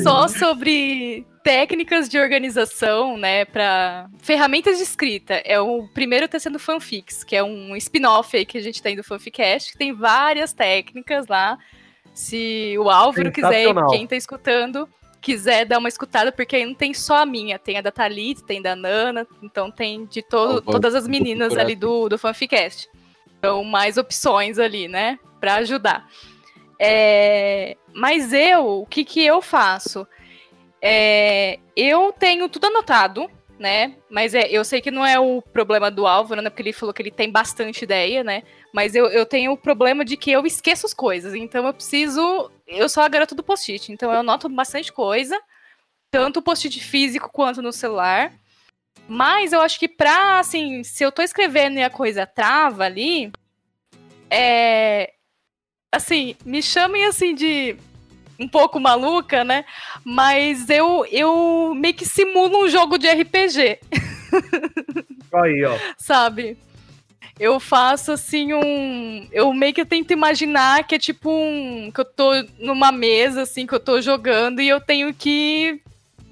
só sobre técnicas de organização, né, para ferramentas de escrita. É o primeiro tá sendo Fanfics, que é um spin-off aí que a gente tem do Fanficast, que tem várias técnicas lá. Se o Álvaro quiser, quem tá escutando, quiser dar uma escutada, porque aí não tem só a minha, tem a da Thalita, tem da Nana, então tem de todo, vou- todas as meninas ali do, do Fanficast. Então, mais opções ali, né, pra ajudar. É, mas eu, o que que eu faço? É, eu tenho tudo anotado, né? Mas é, eu sei que não é o problema do Álvaro, né? Porque ele falou que ele tem bastante ideia, né? Mas eu, eu tenho o problema de que eu esqueço as coisas. Então eu preciso. Eu sou a garota do post-it. Então eu anoto bastante coisa. Tanto post-it físico quanto no celular. Mas eu acho que pra, assim, se eu tô escrevendo e a coisa trava ali. É. Assim, me chamem assim de um pouco maluca, né? Mas eu, eu meio que simulo um jogo de RPG, Aí, ó. sabe? Eu faço assim um. Eu meio que tento imaginar que é tipo um. Que eu tô numa mesa, assim, que eu tô jogando e eu tenho que.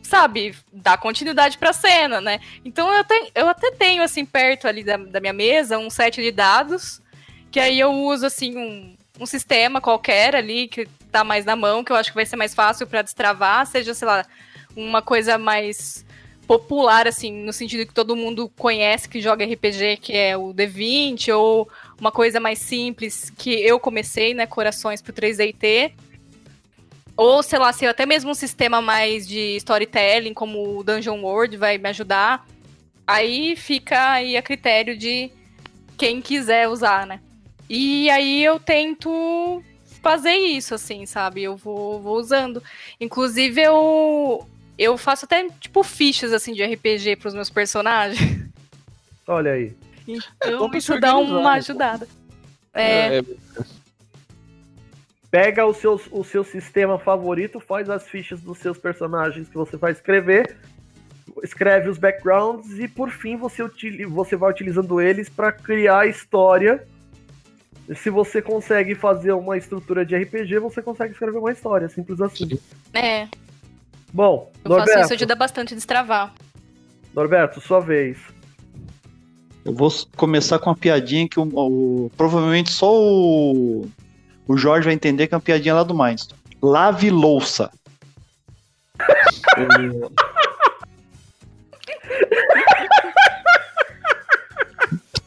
Sabe, dar continuidade pra cena, né? Então eu, te- eu até tenho, assim, perto ali da, da minha mesa, um set de dados, que aí eu uso, assim, um, um sistema qualquer ali, que tá mais na mão, que eu acho que vai ser mais fácil pra destravar, seja, sei lá, uma coisa mais popular, assim, no sentido que todo mundo conhece que joga RPG, que é o D20, ou uma coisa mais simples que eu comecei, né, Corações pro 3DT. Ou, sei lá, se até mesmo um sistema mais de storytelling, como o Dungeon World, vai me ajudar. Aí fica aí a critério de quem quiser usar, né? E aí eu tento fazer isso, assim, sabe? Eu vou, vou usando. Inclusive, eu, eu faço até, tipo, fichas, assim, de RPG pros meus personagens. Olha aí. Então, se isso dá uma ajudada. É, É, Pega o seu, o seu sistema favorito, faz as fichas dos seus personagens que você vai escrever, escreve os backgrounds e por fim você, utili- você vai utilizando eles para criar a história. Se você consegue fazer uma estrutura de RPG, você consegue escrever uma história, simples assim. é, Bom, eu faço Norberto, isso, ajuda bastante a destravar. Norberto, sua vez. Eu vou começar com uma piadinha que o, o- provavelmente só o, o Jorge vai entender que é uma piadinha lá do Mindstorm. Lave louça.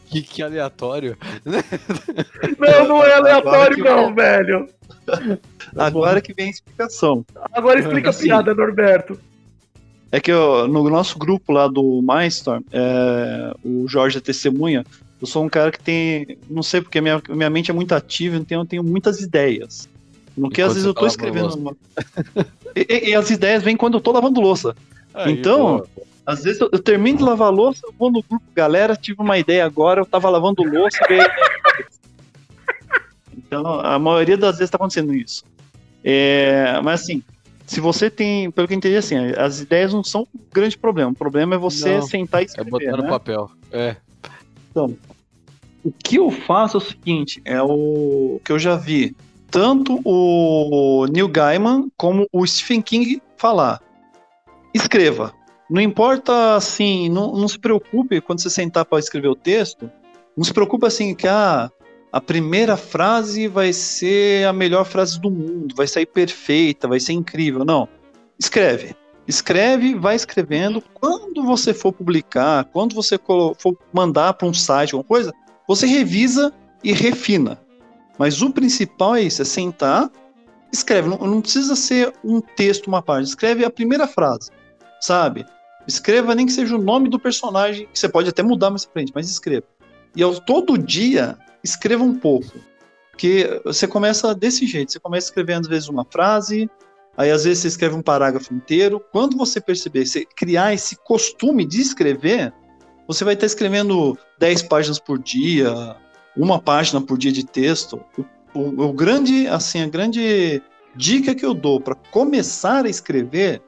que, que aleatório. Não, não é aleatório não, velho. Agora que vem a explicação. Agora explica a Assim. piada, Norberto. É que eu- no nosso grupo lá do Mindstorm, é, o Jorge é testemunha, eu sou um cara que tem. Não sei porque minha, minha mente é muito ativa, então eu tenho muitas ideias. No que às vezes eu tá tô lavando escrevendo. uma- e, e- e as ideias vêm quando eu tô lavando louça. Aí, Então, pô, Às vezes eu, eu termino de lavar louça, eu vou no grupo, galera, tive uma ideia agora, eu tava lavando louça e veio. Então, a maioria das vezes tá acontecendo isso. É, mas assim, se você tem, pelo que eu entendi, assim, as ideias não são um grande problema. O problema é você Não, sentar e é escrever, botar no né? papel. É. O que eu faço é o seguinte, é o que eu já vi tanto o Neil Gaiman como o Stephen King falar. Escreva. Não importa assim, não, não se preocupe quando você sentar para escrever o texto. Não se preocupe assim que ah, a primeira frase vai ser a melhor frase do mundo, vai sair perfeita, vai ser incrível. Não. Escreve. Escreve, vai escrevendo. Quando você for publicar, quando você for mandar para um site, alguma coisa, você revisa e refina. Mas o principal é isso: é sentar, escreve. Não, não precisa ser um texto, uma página. Escreve a primeira frase, sabe? Escreva nem que seja o nome do personagem, que você pode até mudar mais pra frente, mas escreva. E ao, todo dia, escreva um pouco. Porque você começa desse jeito, você começa escrevendo às vezes uma frase, aí às vezes você escreve um parágrafo inteiro. Quando você perceber, você criar esse costume de escrever, você vai estar escrevendo 10 páginas por dia, uma página por dia de texto. O, o, o grande, assim, a grande dica que eu dou para começar a escrever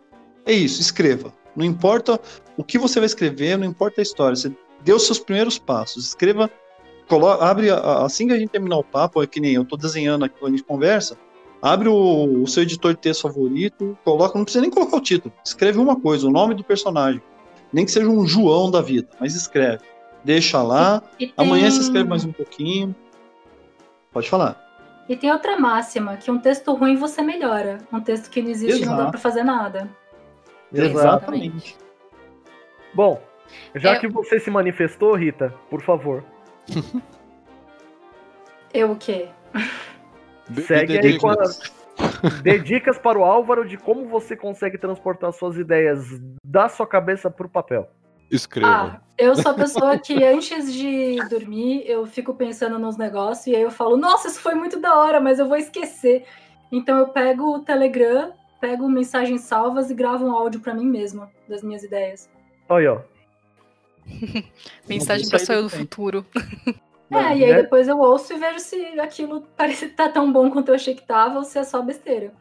é isso, escreva. Não importa o que você vai escrever, não importa a história. Você dê os seus primeiros passos. Escreva, coloca, abre assim que a gente terminar o papo, é que nem eu estou desenhando aqui quando a gente conversa. Abre o, o, seu editor de texto favorito, coloca, não precisa nem colocar o título. Escreve uma coisa, o nome do personagem. Nem que seja um João da vida, mas escreve. Deixa lá. Tem... Amanhã você escreve mais um pouquinho. Pode falar. E tem outra máxima, que um texto ruim você melhora. Um texto que não existe Exato. não dá para fazer nada. Exatamente. Bom, já Eu... que você se manifestou, Rita, por favor. Eu o quê? Segue aí com as. Dê dicas para o Álvaro de como você consegue transportar suas ideias da sua cabeça para o papel. Escreva. Ah, eu sou a pessoa que antes de dormir eu fico pensando nos negócios e aí eu falo, nossa, isso foi muito da hora, mas eu vou esquecer. Então eu pego o Telegram pego mensagens salvas e gravo um áudio para mim mesma das minhas ideias. Olha, ó. Mensagem para eu do futuro. É, e aí né? depois eu ouço e vejo se aquilo parece tá tão bom quanto eu achei que tava ou se é só besteira.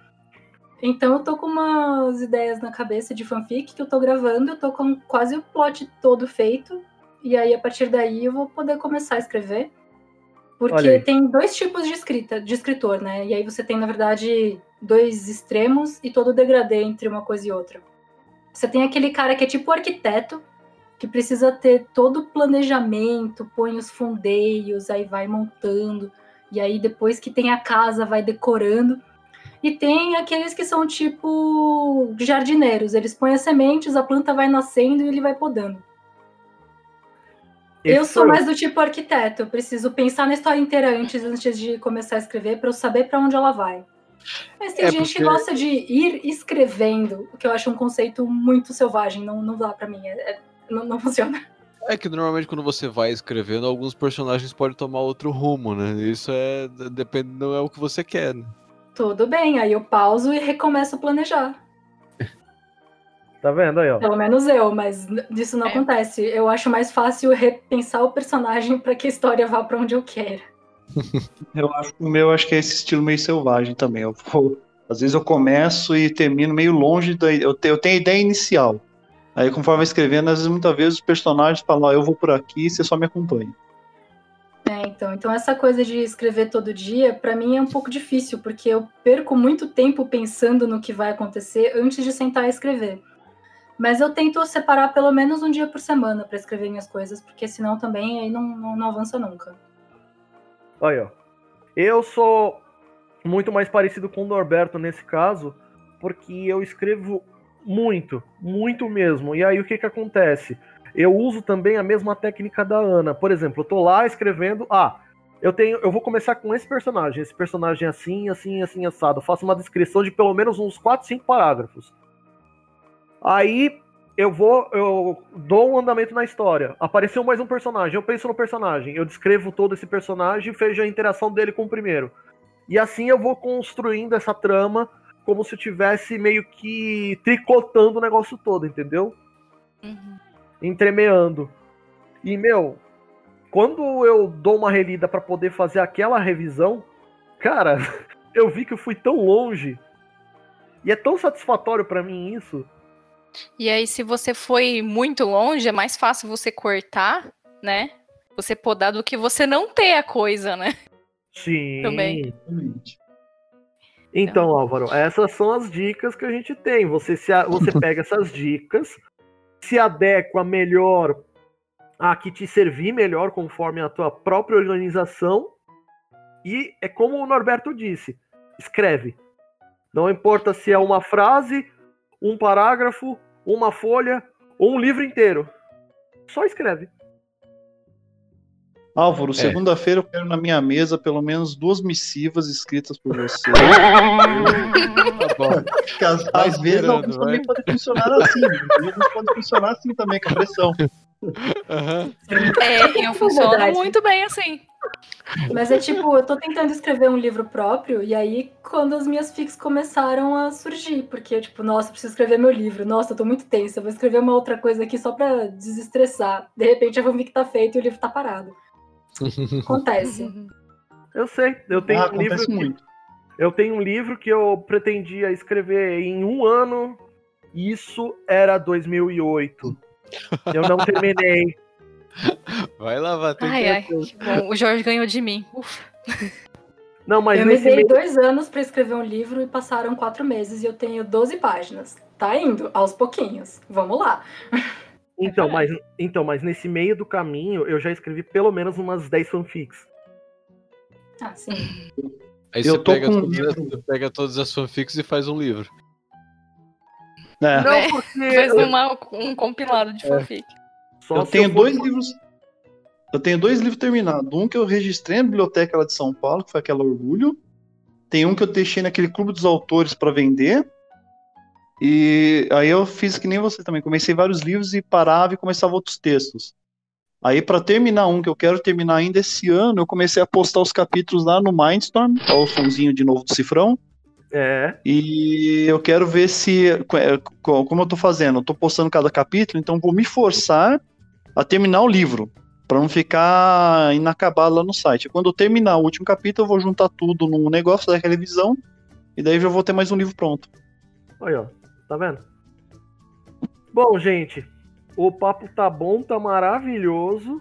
Então eu tô com umas ideias na cabeça de fanfic que eu tô gravando, eu tô com quase o plot todo feito. E aí a partir daí eu vou poder começar a escrever. Porque tem dois tipos de escrita, de escritor, né? E aí você tem, na verdade, dois extremos e todo o degradê entre uma coisa e outra. Você tem aquele cara que é tipo arquiteto, que precisa ter todo o planejamento, põe os fundeios, aí vai montando, e aí depois que tem a casa vai decorando. E tem aqueles que são tipo jardineiros, eles põem as sementes, a planta vai nascendo e ele vai podando. Eu sou mais do tipo arquiteto, eu preciso pensar na história inteira antes, antes de começar a escrever para eu saber para onde ela vai. Mas tem é gente porque... que gosta de ir escrevendo, o que eu acho um conceito muito selvagem, não, não dá para mim, é, é, não, não funciona. É que normalmente quando você vai escrevendo, alguns personagens podem tomar outro rumo, né? Isso é. Depende, não é o que você quer, né? Tudo bem, aí eu pauso e recomeço a planejar. Tá vendo aí, ó? Pelo menos eu, mas isso não é. acontece. Eu acho mais fácil repensar o personagem para que a história vá para onde eu quero. eu acho o meu acho que é esse estilo meio selvagem também. Eu vou, às vezes eu começo e termino meio longe da eu, te, eu tenho a ideia inicial. Aí conforme vai escrevendo, às vezes muitas vezes os personagens falam, oh, eu vou por aqui, você só me acompanha. É, então, então essa coisa de escrever todo dia, para mim é um pouco difícil, porque eu perco muito tempo pensando no que vai acontecer antes de sentar e escrever. Mas eu tento separar pelo menos um dia por semana para escrever minhas coisas, porque senão também aí não, não, não avança nunca. Olha, ó. Eu sou muito mais parecido com o Norberto nesse caso, porque eu escrevo muito, muito mesmo. E aí o que que acontece? Eu uso também a mesma técnica da Ana. Por exemplo, eu tô lá escrevendo, ah, eu tenho, eu vou começar com esse personagem, esse personagem assim, assim, assim assado. Eu faço uma descrição de pelo menos uns 4, 5 parágrafos. Aí eu vou, eu dou um andamento na história. Apareceu mais um personagem, eu penso no personagem, eu descrevo todo esse personagem e vejo a interação dele com o primeiro. E assim eu vou construindo essa trama como se eu tivesse meio que tricotando o negócio todo, entendeu? Uhum. Entremeando. E, meu, quando eu dou uma relida para poder fazer aquela revisão, cara, eu vi que eu fui tão longe. E é tão satisfatório para mim isso e aí, se você foi muito longe, é mais fácil você cortar, né? Você podar do que você não ter a coisa, né? Sim. Também. Então, Álvaro, essas são as dicas que a gente tem. Você, se, você pega essas dicas se adequa melhor a que te servir melhor conforme a tua própria organização. E é como o Norberto disse: escreve. Não importa se é uma frase, um parágrafo, uma folha ou um livro inteiro. Só escreve. Álvaro, é. segunda-feira eu quero na minha mesa pelo menos duas missivas escritas por você. Às, às vezes alguns também podem funcionar assim. Alguns podem funcionar assim também, com a pressão. Uhum. É, eu funciono muito bem assim. Mas é tipo, eu tô tentando escrever um livro próprio, e aí quando as minhas fics começaram a surgir, porque, tipo, nossa, preciso escrever meu livro, nossa, eu tô muito tensa, vou escrever uma outra coisa aqui só pra desestressar. De repente eu vou ver que tá feito e o livro tá parado. Acontece. Eu sei, eu tenho ah, um livro. Que, eu tenho um livro que eu pretendia escrever em um ano. Isso era 2008. Eu não terminei. Vai lavar tudo. Ai, ai, que bom. O Jorge ganhou de mim. Ufa. Não, mas eu me dei meio... dois anos para escrever um livro e passaram quatro meses e eu tenho 12 páginas. Tá indo, aos pouquinhos. Vamos lá. Então, mas, então, mas nesse meio do caminho eu já escrevi pelo menos umas 10 fanfics. Ah, sim. Aí eu você pega, com... todas, você pega todas as fanfics e faz um livro. É. Não, porque... Faz uma, um compilado de é. fanfic. Só eu tenho eu dois livros. Eu tenho dois livros terminados. Um que eu registrei na biblioteca lá de São Paulo, que foi aquela Orgulho. Tem um que eu deixei naquele clube dos autores para vender. E aí eu fiz que nem você também. Comecei vários livros e parava e começava outros textos. Aí, para terminar um que eu quero terminar ainda esse ano, eu comecei a postar os capítulos lá no Mindstorm, ó, o sonzinho de novo do cifrão. É. E eu quero ver se. Como eu tô fazendo? Eu tô postando cada capítulo, então vou me forçar a terminar o livro, para não ficar inacabado lá no site. Quando eu terminar o último capítulo, eu vou juntar tudo num negócio da revisão e daí já vou ter mais um livro pronto. Aí, ó, tá vendo? Bom, gente, o papo tá bom, tá maravilhoso.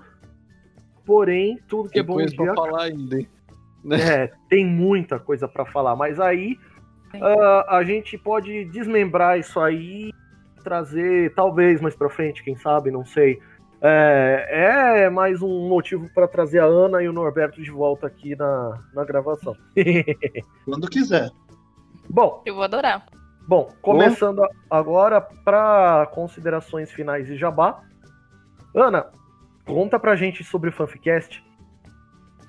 Porém, tudo que tem é bom coisa dia... pra falar ainda, hein? É, tem muita coisa para falar, mas aí uh, a gente pode desmembrar isso aí, trazer, talvez mais para frente, quem sabe, não sei, é, é mais um motivo para trazer a Ana e o Norberto de volta aqui na, na gravação. Quando quiser. Bom. Eu vou adorar. Bom, começando Bom. agora para considerações finais de Jabá. Ana, conta pra gente sobre o Fanficast.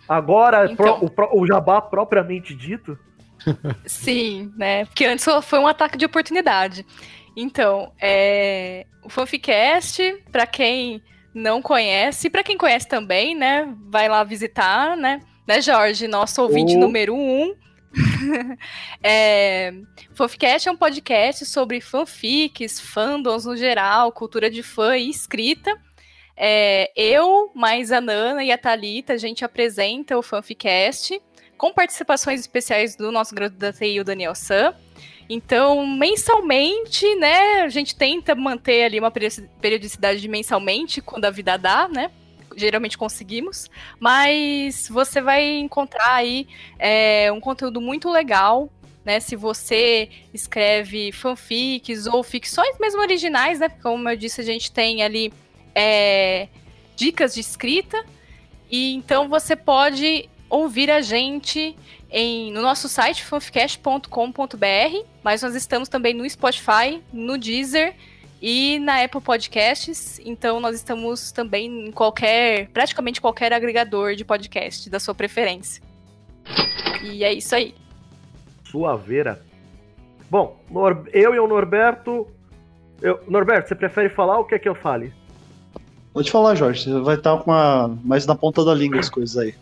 Agora, então, pro, o, o Jabá propriamente dito. Sim, né? Porque antes foi um ataque de oportunidade. Então, é, o Fanficast, para quem não conhece, para quem conhece também, né, vai lá visitar, né, né, Jorge, nosso ouvinte oh. número um. é, Fanficast é um podcast sobre fanfics, fandoms no geral, cultura de fã e escrita. É, eu, mais a Nana e a Thalita, a gente apresenta o Fanficast, com participações especiais do nosso grande da TI, o Daniel San. Então, mensalmente, né, a gente tenta manter ali uma periodicidade de mensalmente, quando a vida dá, né? Geralmente conseguimos, mas você vai encontrar aí é, um conteúdo muito legal, né? Se você escreve fanfics ou ficções mesmo originais, né? Como eu disse, a gente tem ali é, dicas de escrita. E então você pode ouvir a gente em, no nosso site fanficast.com.br, mas nós estamos também no Spotify, no Deezer e na Apple Podcasts. Então nós estamos também em qualquer, praticamente qualquer agregador de podcast da sua preferência. E é isso aí. Suaveira. Bom, eu e o Norberto. Eu, Norberto, você prefere falar ou quer que eu fale? Pode falar, Jorge. Você vai estar com a, mais na ponta da língua as coisas aí.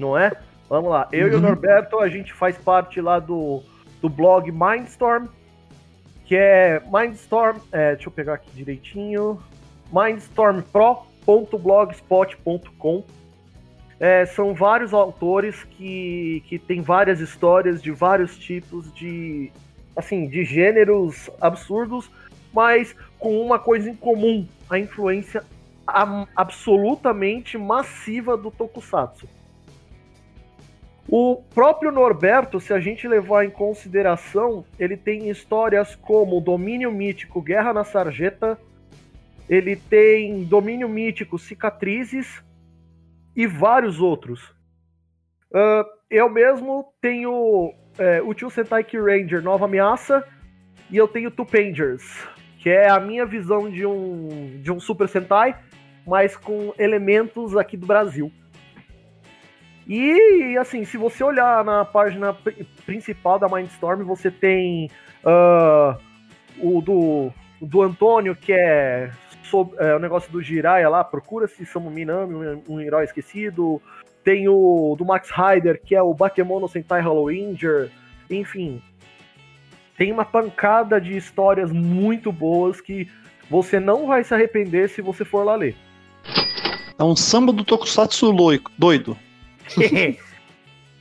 Não é? Vamos lá. Eu uhum. e o uhum. Norberto, a gente faz parte lá do, do blog Mindstorm, que é Mindstorm. É, deixa eu pegar aqui direitinho. mindstormpro.blogspot.com. É, são vários autores que, que têm várias histórias de vários tipos de assim de gêneros absurdos, mas com uma coisa em comum, a influência absolutamente massiva do Tokusatsu. O próprio Norberto, se a gente levar em consideração, ele tem histórias como Domínio Mítico, Guerra na Sarjeta, ele tem domínio mítico, cicatrizes e vários outros. Uh, eu mesmo tenho é, o Tio Sentai Ranger, Nova Ameaça, e eu tenho Two Pangers, que é a minha visão de um, de um Super Sentai, mas com elementos aqui do Brasil. E, assim, se você olhar na página principal da Mindstorm, você tem uh, o do, do Antônio, que é, é o negócio do Jiraiya lá, procura-se Samu Minami, um, um, herói esquecido. Tem o do Max Rider, que é o Bakemono Sentai Hallowinger. Enfim, tem uma pancada de histórias muito boas que você não vai se arrepender se você for lá ler. É um samba do Tokusatsu doido.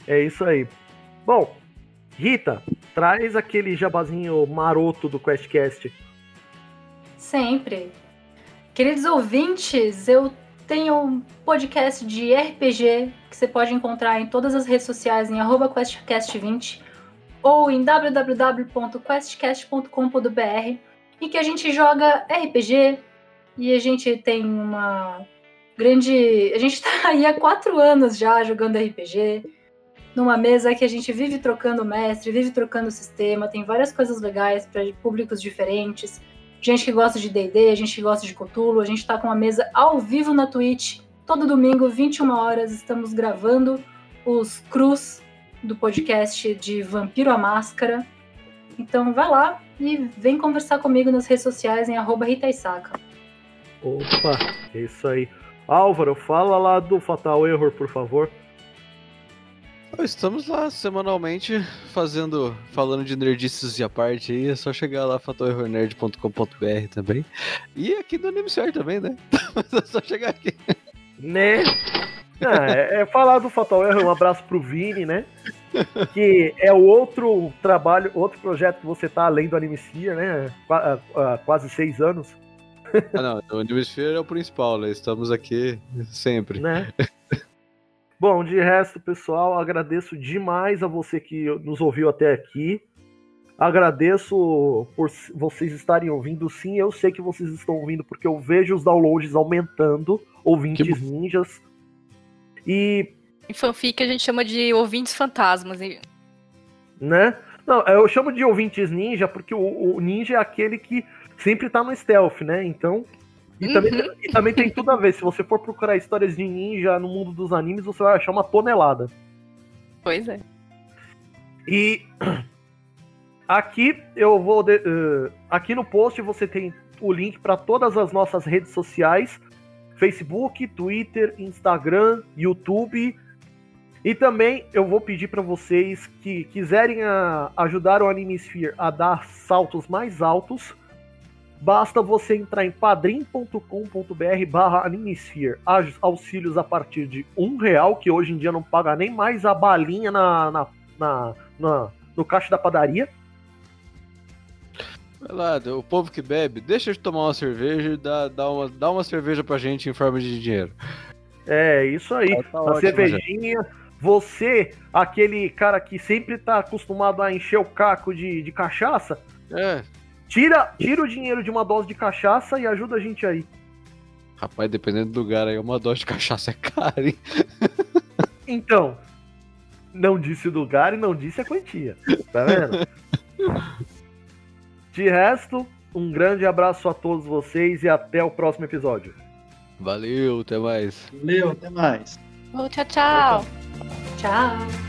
é isso aí. Bom, Rita, traz aquele jabazinho maroto do QuestCast. Sempre. Queridos ouvintes, eu tenho um podcast de RPG que você pode encontrar em todas as redes sociais em QuestCast20 ou em www.questcast.com.br em que a gente joga RPG e a gente tem uma grande. A gente está aí há quatro anos já jogando RPG, numa mesa que a gente vive trocando mestre, vive trocando sistema, tem várias coisas legais para públicos diferentes. Gente que gosta de DD, gente que gosta de Cthulhu, a gente está com uma mesa ao vivo na Twitch, todo domingo, 21 horas, estamos gravando os cruz do podcast de Vampiro a Máscara. Então vai lá e vem conversar comigo nas redes sociais em arroba Ritaisaka. Opa, é isso aí. Álvaro, fala lá do Fatal Error, por favor. Estamos lá semanalmente fazendo, falando de nerdices e a parte aí, é só chegar lá fatorerrornerd.com.br também. E aqui no Animeciar também, né? Mas é só chegar aqui. Né? Ah, é, é, falar do Fatal Error, um abraço pro Vini, né? Que é o outro trabalho, outro projeto que você tá além do Animeciar, né? Há, há quase seis anos. Ah, não, o Newsphere é o principal, né? Estamos aqui sempre. Né? Bom, de resto, pessoal, agradeço demais a você que nos ouviu até aqui. Agradeço por vocês estarem ouvindo. Sim, eu sei que vocês estão ouvindo porque eu vejo os downloads aumentando, ouvintes ninjas. E. Em fanfic a gente chama de ouvintes fantasmas. Né? Não, eu chamo de ouvintes ninja porque o, o ninja é aquele que sempre tá no stealth, né? Então. E, uhum. também, e também tem tudo a ver. Se você for procurar histórias de ninja no mundo dos animes, você vai achar uma tonelada. Pois é. E aqui eu vou. De, uh, aqui no post você tem o link para todas as nossas redes sociais: Facebook, Twitter, Instagram, YouTube. E também eu vou pedir para vocês que quiserem a, ajudar o Animesphere a dar saltos mais altos Basta você entrar em padrim.com.br barra Animesphere. Auxílios a partir de um real, que hoje em dia não paga nem mais a balinha na, na, na, na no caixa da padaria. Vai lá, o povo que bebe, deixa de tomar uma cerveja e dá, dá, uma, dá uma cerveja pra gente em forma de dinheiro. É, isso aí. Tá, tá a ótimo, cervejinha. Já. Você, aquele cara que sempre tá acostumado a encher o caco de, de cachaça. É, Tira, tira o dinheiro de uma dose de cachaça e ajuda a gente aí. Rapaz, dependendo do lugar aí, uma dose de cachaça é cara, hein? Então, não disse o lugar e não disse a quantia. Tá vendo? de resto, um grande abraço a todos vocês e até o próximo episódio. Valeu, até mais. Valeu, até mais. Oh, tchau, tchau. Tchau.